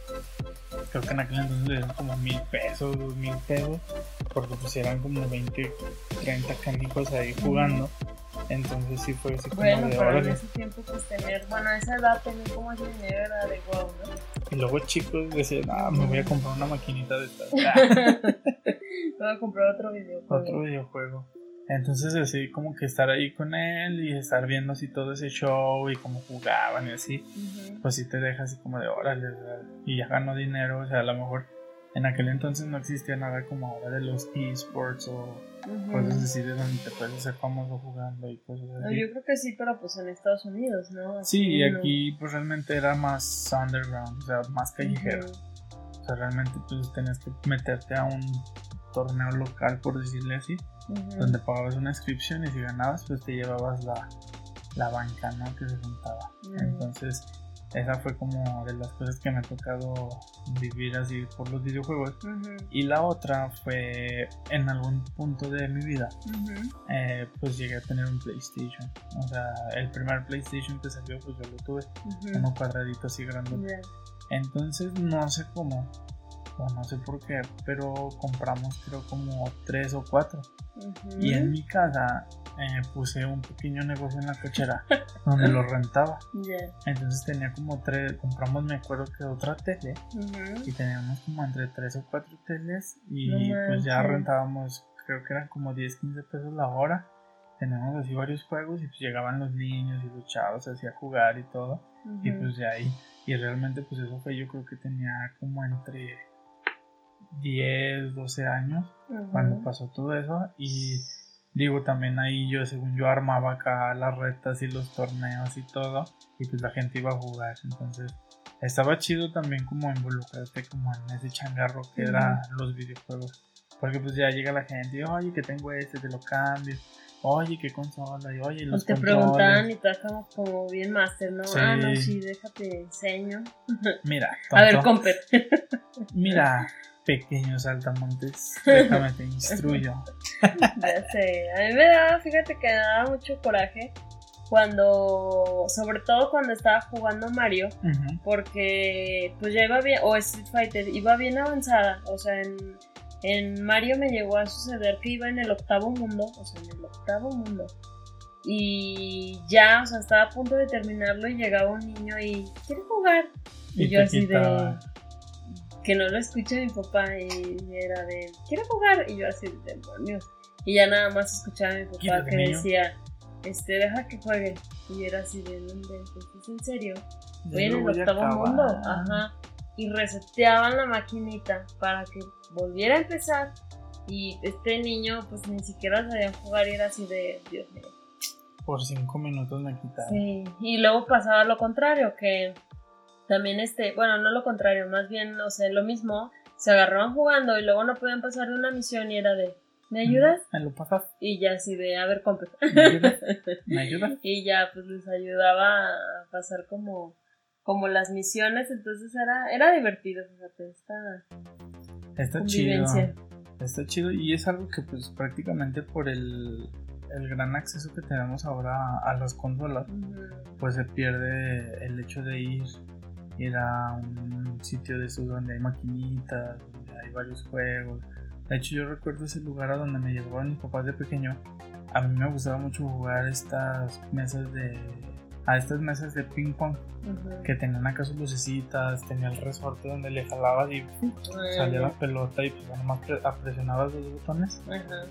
S1: Creo que en aquel entonces le dieron como mil pesos, dos mil pesos. Porque pues eran como 20, 30 canicos ahí jugando. Entonces sí fue así como
S2: Bueno,
S1: de
S2: pero en ese tiempo, pues tener, bueno, a esa edad tener como ese dinero era de wow, ¿no?
S1: Y luego chicos decían, ah, me voy a comprar una maquinita de estas. Ah.
S2: Voy a comprar otro videojuego.
S1: otro videojuego. Entonces así como que estar ahí con él y estar viendo así todo ese show y cómo jugaban y así,
S2: Ujú.
S1: pues sí te deja así como de órale, sea, y ya ganó dinero, o sea, a lo mejor en aquel entonces no existía nada como ahora de los esports o
S2: Ujú.
S1: cosas así de donde te puedes hacer famoso jugando y cosas
S2: No,
S1: así.
S2: Yo creo que sí, pero pues en Estados Unidos, ¿no?
S1: Sí, y
S2: no.
S1: aquí pues realmente era más underground, o sea, más callejero.
S2: Ujú.
S1: O sea, realmente pues tenías que meterte a un torneo local, por decirle así,
S2: Ujú.
S1: donde pagabas una inscripción y si ganabas pues te llevabas la, la banca ¿no? que se juntaba entonces esa fue como de las cosas que me ha tocado vivir así por los videojuegos. Y la otra fue en algún punto de mi vida eh, pues llegué a tener un PlayStation. O sea el primer PlayStation que salió pues yo lo tuve
S2: Ujú.
S1: uno cuadradito así grande. Entonces no sé cómo o no sé por qué, pero compramos creo como tres o cuatro. Y en mi casa eh, puse un pequeño negocio en la cochera donde lo rentaba. Entonces tenía como tres, compramos me acuerdo que otra tele y teníamos como entre tres o cuatro teles y pues ya rentábamos, creo que eran como 10, 15 pesos la hora. Teníamos así varios juegos y pues llegaban los niños y los chavos así a jugar y todo. Y pues de ahí, y realmente pues eso fue yo creo que tenía como entre 10, 12 años cuando pasó todo eso. Y digo también ahí yo según yo armaba acá las retas y los torneos y todo. Y pues la gente iba a jugar. Entonces estaba chido también como involucrarte como en ese changarro que eran los videojuegos. Porque pues ya llega la gente y oye que tengo este te lo cambio. Oye qué consola. Y oye los
S2: te preguntan y te como bien máster no ah no sí. déjate enseño
S1: mira
S2: a ver comper
S1: mira pequeños altamontes, déjame te instruyo.
S2: ya sé, a mí me da, fíjate que me daba mucho coraje cuando, sobre todo cuando estaba jugando Mario, porque pues ya iba bien, o Street Fighter, iba bien avanzada, o sea, en, en Mario me llegó a suceder que iba en el octavo mundo, o sea, en el octavo mundo. Y ya, o sea, estaba a punto de terminarlo y llegaba un niño y quiere jugar. Y, yo así de que no lo escucha mi papá y era de, quiero jugar, y yo así, demonios. Y ya nada más escuchaba a mi papá que decía, este, deja que juegue. Y era así de, ¿es en serio? Voy en el octavo mundo, ajá. Y reseteaban la maquinita para que volviera a empezar. Y este niño, pues ni siquiera sabía jugar y era así de, Dios mío.
S1: Por cinco minutos me quitaron.
S2: Sí, y luego pasaba lo contrario, que también este, bueno, no lo contrario, más bien, o sea, lo mismo, se agarraban jugando y luego no podían pasar de una misión y era de, ¿me ayudas?
S1: Me lo pasas.
S2: Y ya así de, a ver, compra.
S1: ¿Me ayudas? ¿Me ayudas?
S2: y ya, pues les ayudaba a pasar como, como las misiones, entonces era, era divertido, fíjate, esta
S1: Está chido. Está chido y es algo que pues prácticamente por el, el gran acceso que tenemos ahora a las consolas, pues se pierde el hecho de ir ir a un sitio de esos donde hay maquinitas, donde hay varios juegos. De hecho, yo recuerdo ese lugar a donde me llevaban mis papás de pequeño. A mí me gustaba mucho jugar estas mesas de a estas mesas de ping pong que tenían acá sus lucecitas, tenía el resorte donde le jalabas y salía la pelota y pues nomás presionabas dos botones,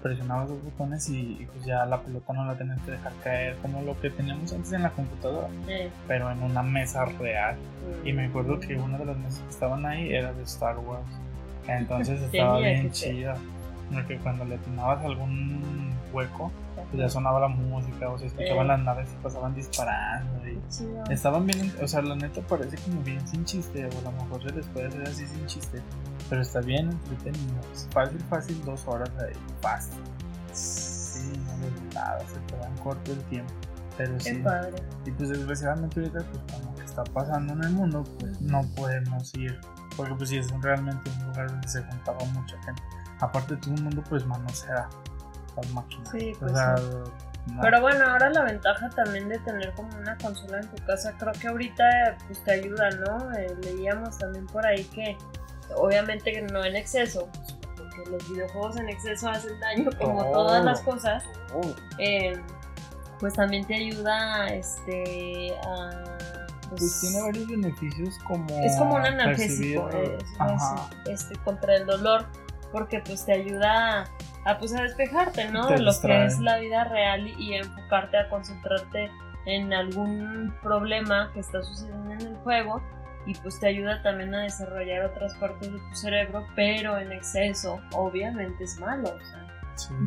S1: presionabas dos botones y, pues ya la pelota no la tenías que dejar caer como lo que teníamos antes en la computadora, pero en una mesa real. Y me acuerdo que una de las mesas que estaban ahí era de Star Wars, entonces estaba bien chida, porque cuando le atinabas algún hueco ya sonaba la música, o se escuchaban eh. las naves y pasaban disparando. Y estaban bien, o sea, la neta parece como bien sin chiste, o a lo mejor se les puede hacer así sin chiste, pero está bien entretenido. Fácil, fácil, dos horas ahí, fácil. Sí, no les nada, se te dan corto el tiempo. Pero Qué sí. Padre. Y pues desgraciadamente ahorita, pues como que está pasando en el mundo, pues no podemos ir. Porque pues sí es realmente un lugar donde se juntaba mucha gente. Aparte todo el mundo pues manosea
S2: Sí, pues Pero bueno, ahora la ventaja también de tener como una consola en tu casa, creo que ahorita pues te ayuda, ¿no? Eh, leíamos también por ahí que obviamente no en exceso, porque los videojuegos en exceso hacen daño como oh. todas las cosas. Oh. Eh, pues también te ayuda este a
S1: pues, pues, tiene varios beneficios como
S2: es como un analgésico eh, este contra el dolor porque pues te ayuda a, pues, a despejarte, ¿no? De lo que es la vida real y, enfocarte a concentrarte en algún problema que está sucediendo en el juego y pues te ayuda también a desarrollar otras partes de tu cerebro, pero en exceso obviamente es malo, o sea,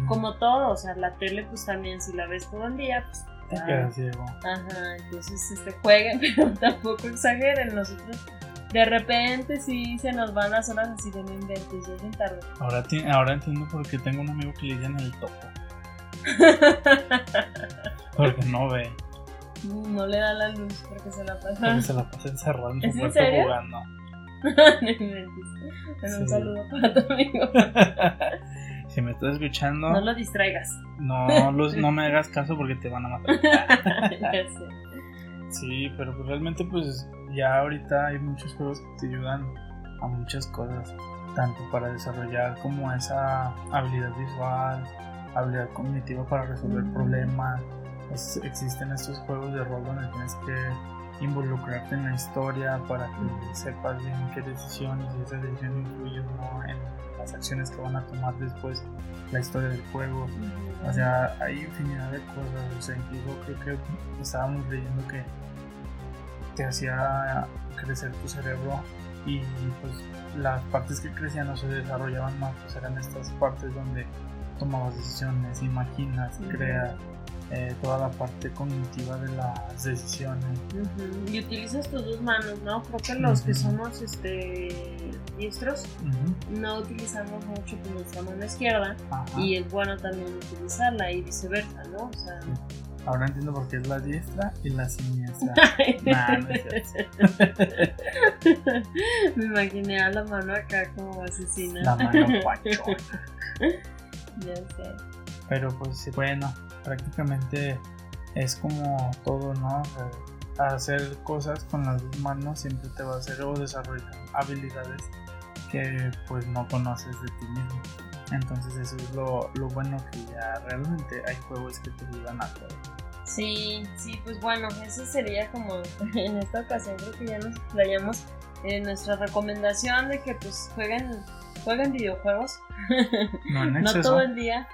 S2: como todo, o sea, la tele pues también si la ves todo el día, pues
S1: te quedas ciego.
S2: Ajá, entonces este jueguen, pero tampoco exageren, nosotros de repente sí se nos van las horas así de no inventes, ya es bien tarde.
S1: Ahora, ahora entiendo por qué tengo un amigo que le dicen el topo. porque no ve.
S2: No le da la luz porque se la pasa.
S1: Porque se la pasa encerrado en su cuarto jugando.
S2: un saludo para tu amigo.
S1: si me estás escuchando.
S2: No lo distraigas.
S1: No, no me hagas caso porque te van a matar. ya sé. Sí, pero pues realmente pues ya ahorita hay muchos juegos que te ayudan a muchas cosas. tanto para desarrollar como esa habilidad visual, habilidad cognitiva para resolver problemas. existen estos juegos de rol donde tienes que involucrarte en la historia para que sepas bien qué decisiones y esa decisión influye en las acciones que van a tomar después la historia del juego. O sea, hay infinidad de cosas. O sea, incluso creo que estábamos leyendo que te hacía crecer tu cerebro y pues las partes que crecían o se desarrollaban más pues eran estas partes donde tomabas decisiones, imaginas, creas eh, toda la parte cognitiva de las decisiones.
S2: Y utilizas tus dos manos, ¿no? Creo que los que somos este, diestros no utilizamos mucho con nuestra mano izquierda y es bueno también utilizarla y viceversa, ¿no? O sea,
S1: Ahora entiendo por qué es la diestra y la siniestra.
S2: Me imaginé a la mano acá como asesina.
S1: La mano pacho.
S2: ya sé.
S1: Pero pues bueno, prácticamente es como todo, ¿no? Hacer cosas con las dos manos siempre te va a hacer o desarrollar habilidades que pues no conoces de ti mismo. Entonces eso es lo, lo bueno que ya realmente hay juegos que te ayudan a todo.
S2: Sí, sí, pues bueno, eso sería como en esta ocasión creo que ya nos explayamos en nuestra recomendación de que pues jueguen jueguen videojuegos.
S1: No, en
S2: no todo el día.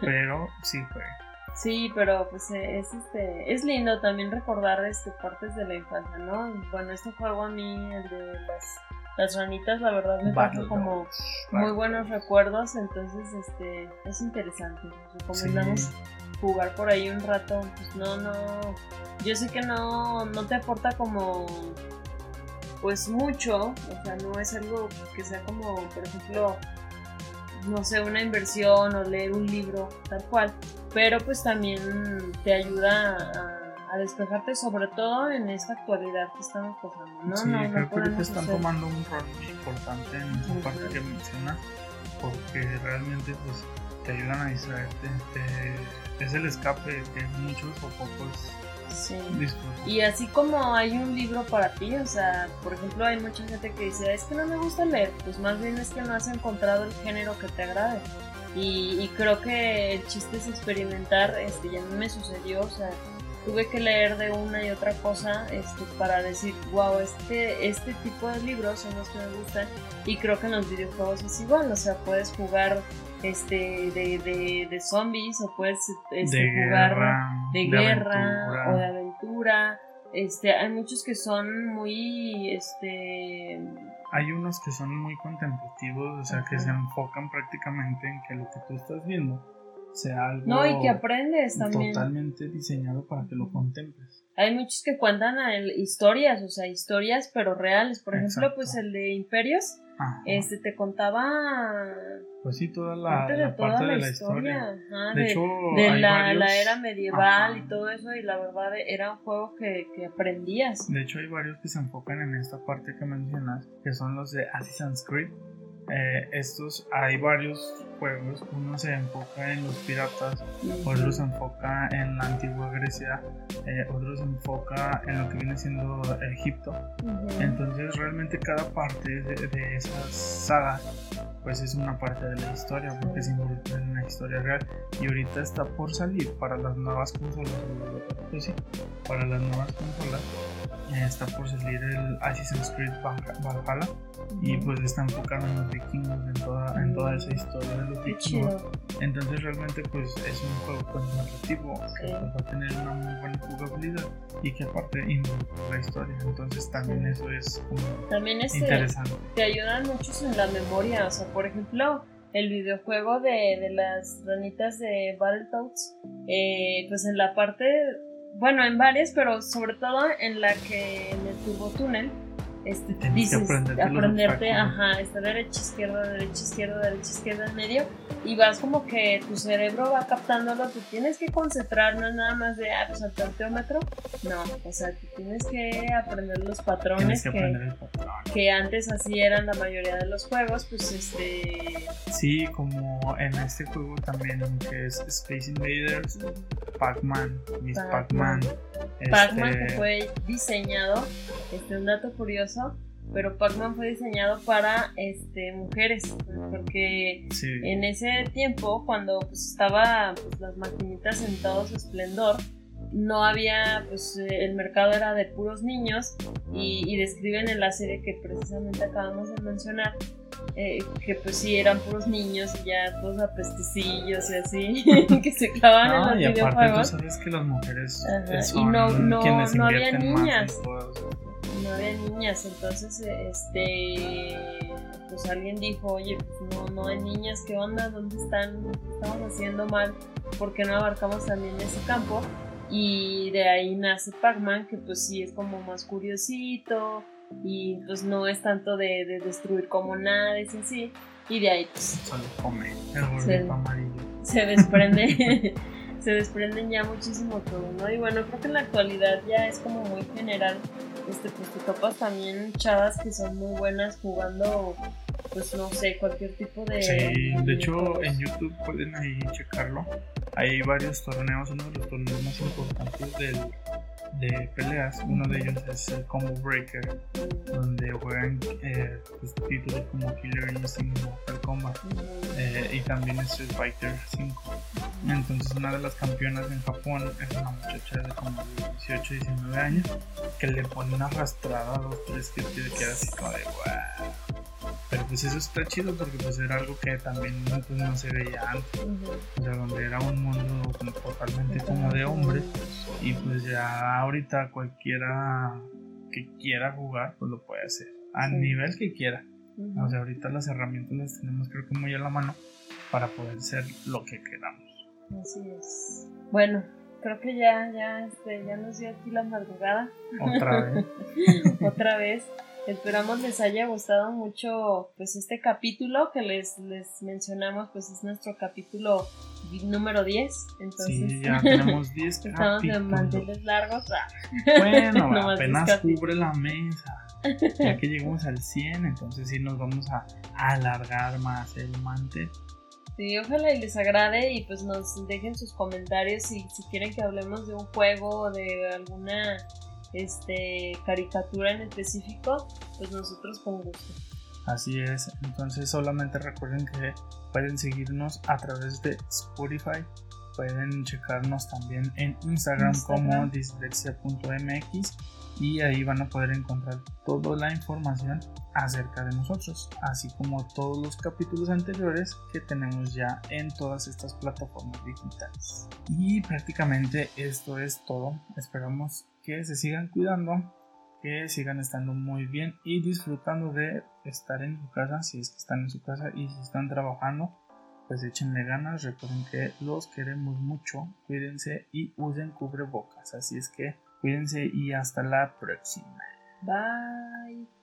S1: Pero sí jueguen.
S2: Sí, pero pues es este es lindo también recordar este partes de la infancia, ¿no? Bueno, este juego a mí el de las las ranitas la verdad me trajo como muy buenos recuerdos, entonces este es interesante. recomendamos jugar por ahí un rato, pues no no yo sé que no no te aporta como pues mucho, o sea, no es algo que sea como, por ejemplo, no sé, una inversión o leer un libro, tal cual, pero pues también te ayuda a, despejarte, sobre todo en esta actualidad que estamos pasando, ¿no?
S1: Sí,
S2: no,
S1: creo que ahorita están tomando un rol muy importante en esa parte que mencionas, porque realmente pues te ayudan a distraerte, es el escape que muchos o pocos
S2: Sí. Y así como hay un libro para ti, o sea, por ejemplo, hay mucha gente que dice, es que no me gusta leer, pues más bien es que no has encontrado el género que te agrade. Y, creo que el chiste es experimentar, este, ya a mí me sucedió, o sea, tuve que leer de una y otra cosa este, para decir, wow, este, este tipo de libros son los que me gustan. Y creo que en los videojuegos es igual, o sea, puedes jugar este de, de, de zombies o puedes este, jugar de, guerra o de aventura. Este, hay muchos que son muy este
S1: hay unos que son muy contemplativos, o sea, que se enfocan prácticamente en que lo que tú estás viendo sea algo
S2: No, y que aprendes también.
S1: Totalmente diseñado para que lo contemples.
S2: Hay muchos que cuentan historias, o sea, historias pero reales. Por ejemplo, pues el de Imperios, este te contaba
S1: pues sí toda la, parte de la historia,
S2: de, hecho de la, era medieval y todo eso y la verdad era un juego que, que, aprendías.
S1: De hecho hay varios que se enfocan en esta parte que mencionas que son los de Assassin's Creed eh, estos hay varios juegos, uno se enfoca en los piratas, otro se enfoca en la antigua Grecia, eh, otro se enfoca en lo que viene siendo Egipto. Entonces realmente cada parte de, de, esas sagas pues es una parte de la historia porque se involucra en una historia real. Y ahorita está por salir para las nuevas consolas, pues sí, para las nuevas consolas eh, está por salir el Assassin's Creed Valhalla y pues está enfocado en los vikingos, en toda, en toda esa historia de los vikingos. Entonces realmente pues es un juego contemplativo que pues, va a tener una muy buena jugabilidad y que aparte involucra la historia. Entonces también eso es como
S2: también este, interesante. Te ayudan mucho en la memoria, o sea, por ejemplo el videojuego de, de las ranitas de Battletoads, eh, pues en la parte, bueno, en varias, pero sobre todo en la que en el turbo túnel este, dices, aprenderte, ajá, esta derecha, izquierda, derecha, izquierda, derecha, izquierda, en medio, y vas como que tu cerebro va captándolo, tú tienes que concentrar, no es nada más de, ah, pues el tanteómetro, no, o sea, tú tienes que aprender los patrones que, que, antes así eran la mayoría de los juegos, pues este...
S1: Sí, como en este juego también, que es Space Invaders, Pac-Man, Miss Pac-Man.
S2: Pac-Man que este fue diseñado, este, un dato curioso, pero Pac-Man fue diseñado para este, mujeres, porque en ese tiempo, cuando pues, estaba pues, las maquinitas en todo su esplendor, no había, pues el mercado era de puros niños y, describen en la serie que precisamente acabamos de mencionar eh, que pues sí eran puros niños y ya todos apestecillos y así que se clavaban en los
S1: y
S2: videojuegos.
S1: aparte tú sabes que las mujeres son
S2: y no, no, no había niñas.
S1: más.
S2: No había niñas, entonces este pues alguien dijo, oye, pues no, no hay niñas, ¿qué onda? ¿Dónde están? ¿Qué estamos haciendo mal? ¿Por qué no abarcamos también ese campo? Y de ahí nace Pac-Man, que pues sí es como más curiosito y pues no es tanto de, de destruir como nada, es así. Y de ahí pues
S1: Solo come el
S2: Se-
S1: amarillo.
S2: se desprende, se desprenden ya muchísimo todo, ¿no? Y bueno, creo que en la actualidad ya es como muy general, este, pues te topas también chavas que son muy buenas jugando, pues no sé, cualquier tipo de...
S1: Sí, de hecho en YouTube pueden ahí checarlo. Hay varios torneos, uno de los torneos más importantes del, de peleas, uno de ellos es el Combo Breaker, donde juegan eh, pues, títulos como Killer Instinct, Mortal Kombat eh, y también Street Fighter 5. Entonces una de las campeonas en Japón es una muchacha de como de 18, 19 años que le pone una arrastrada a los tres que te quedas así como de wow. Pero pues eso está chido porque pues era algo que también pues, no se veía antes,
S2: Ujú.
S1: o sea, donde era un mundo como totalmente como de hombres y pues ya ahorita cualquiera que quiera jugar pues lo puede hacer a
S2: Sí.
S1: nivel que quiera.
S2: Ujú.
S1: O sea, ahorita las herramientas las tenemos creo que muy a la mano para poder ser lo que queramos.
S2: Así es. Bueno, creo que ya, ya, este, ya nos dio aquí la madrugada.
S1: Otra vez.
S2: otra vez. Esperamos les haya gustado mucho pues este capítulo que les, les mencionamos, pues es nuestro capítulo número 10. Entonces
S1: Sí, ya tenemos 10
S2: estamos
S1: capítulos.
S2: manteles largos. Ah,
S1: Bueno,
S2: Nomás
S1: apenas
S2: 10 capítulos.
S1: cubre la mesa. Ya que lleguemos al 100, entonces sí nos vamos a alargar más el mantel.
S2: Sí, ojalá y les agrade y pues nos dejen sus comentarios y si quieren que hablemos de un juego o de alguna este caricatura en específico, pues nosotros con gusto.
S1: Así es, entonces solamente recuerden que pueden seguirnos a través de Spotify, pueden checarnos también en Instagram, como
S2: Instagram.
S1: dislexia.mx y ahí van a poder encontrar toda la información acerca de nosotros, así como todos los capítulos anteriores que tenemos ya en todas estas plataformas digitales. Y prácticamente esto es todo, esperamos que se sigan cuidando que sigan estando muy bien y disfrutando de estar en su casa si es que están en su casa y si están trabajando pues échenle ganas. Recuerden que los queremos mucho. Cuídense y usen cubrebocas. Así es que cuídense y hasta la próxima.
S2: Bye.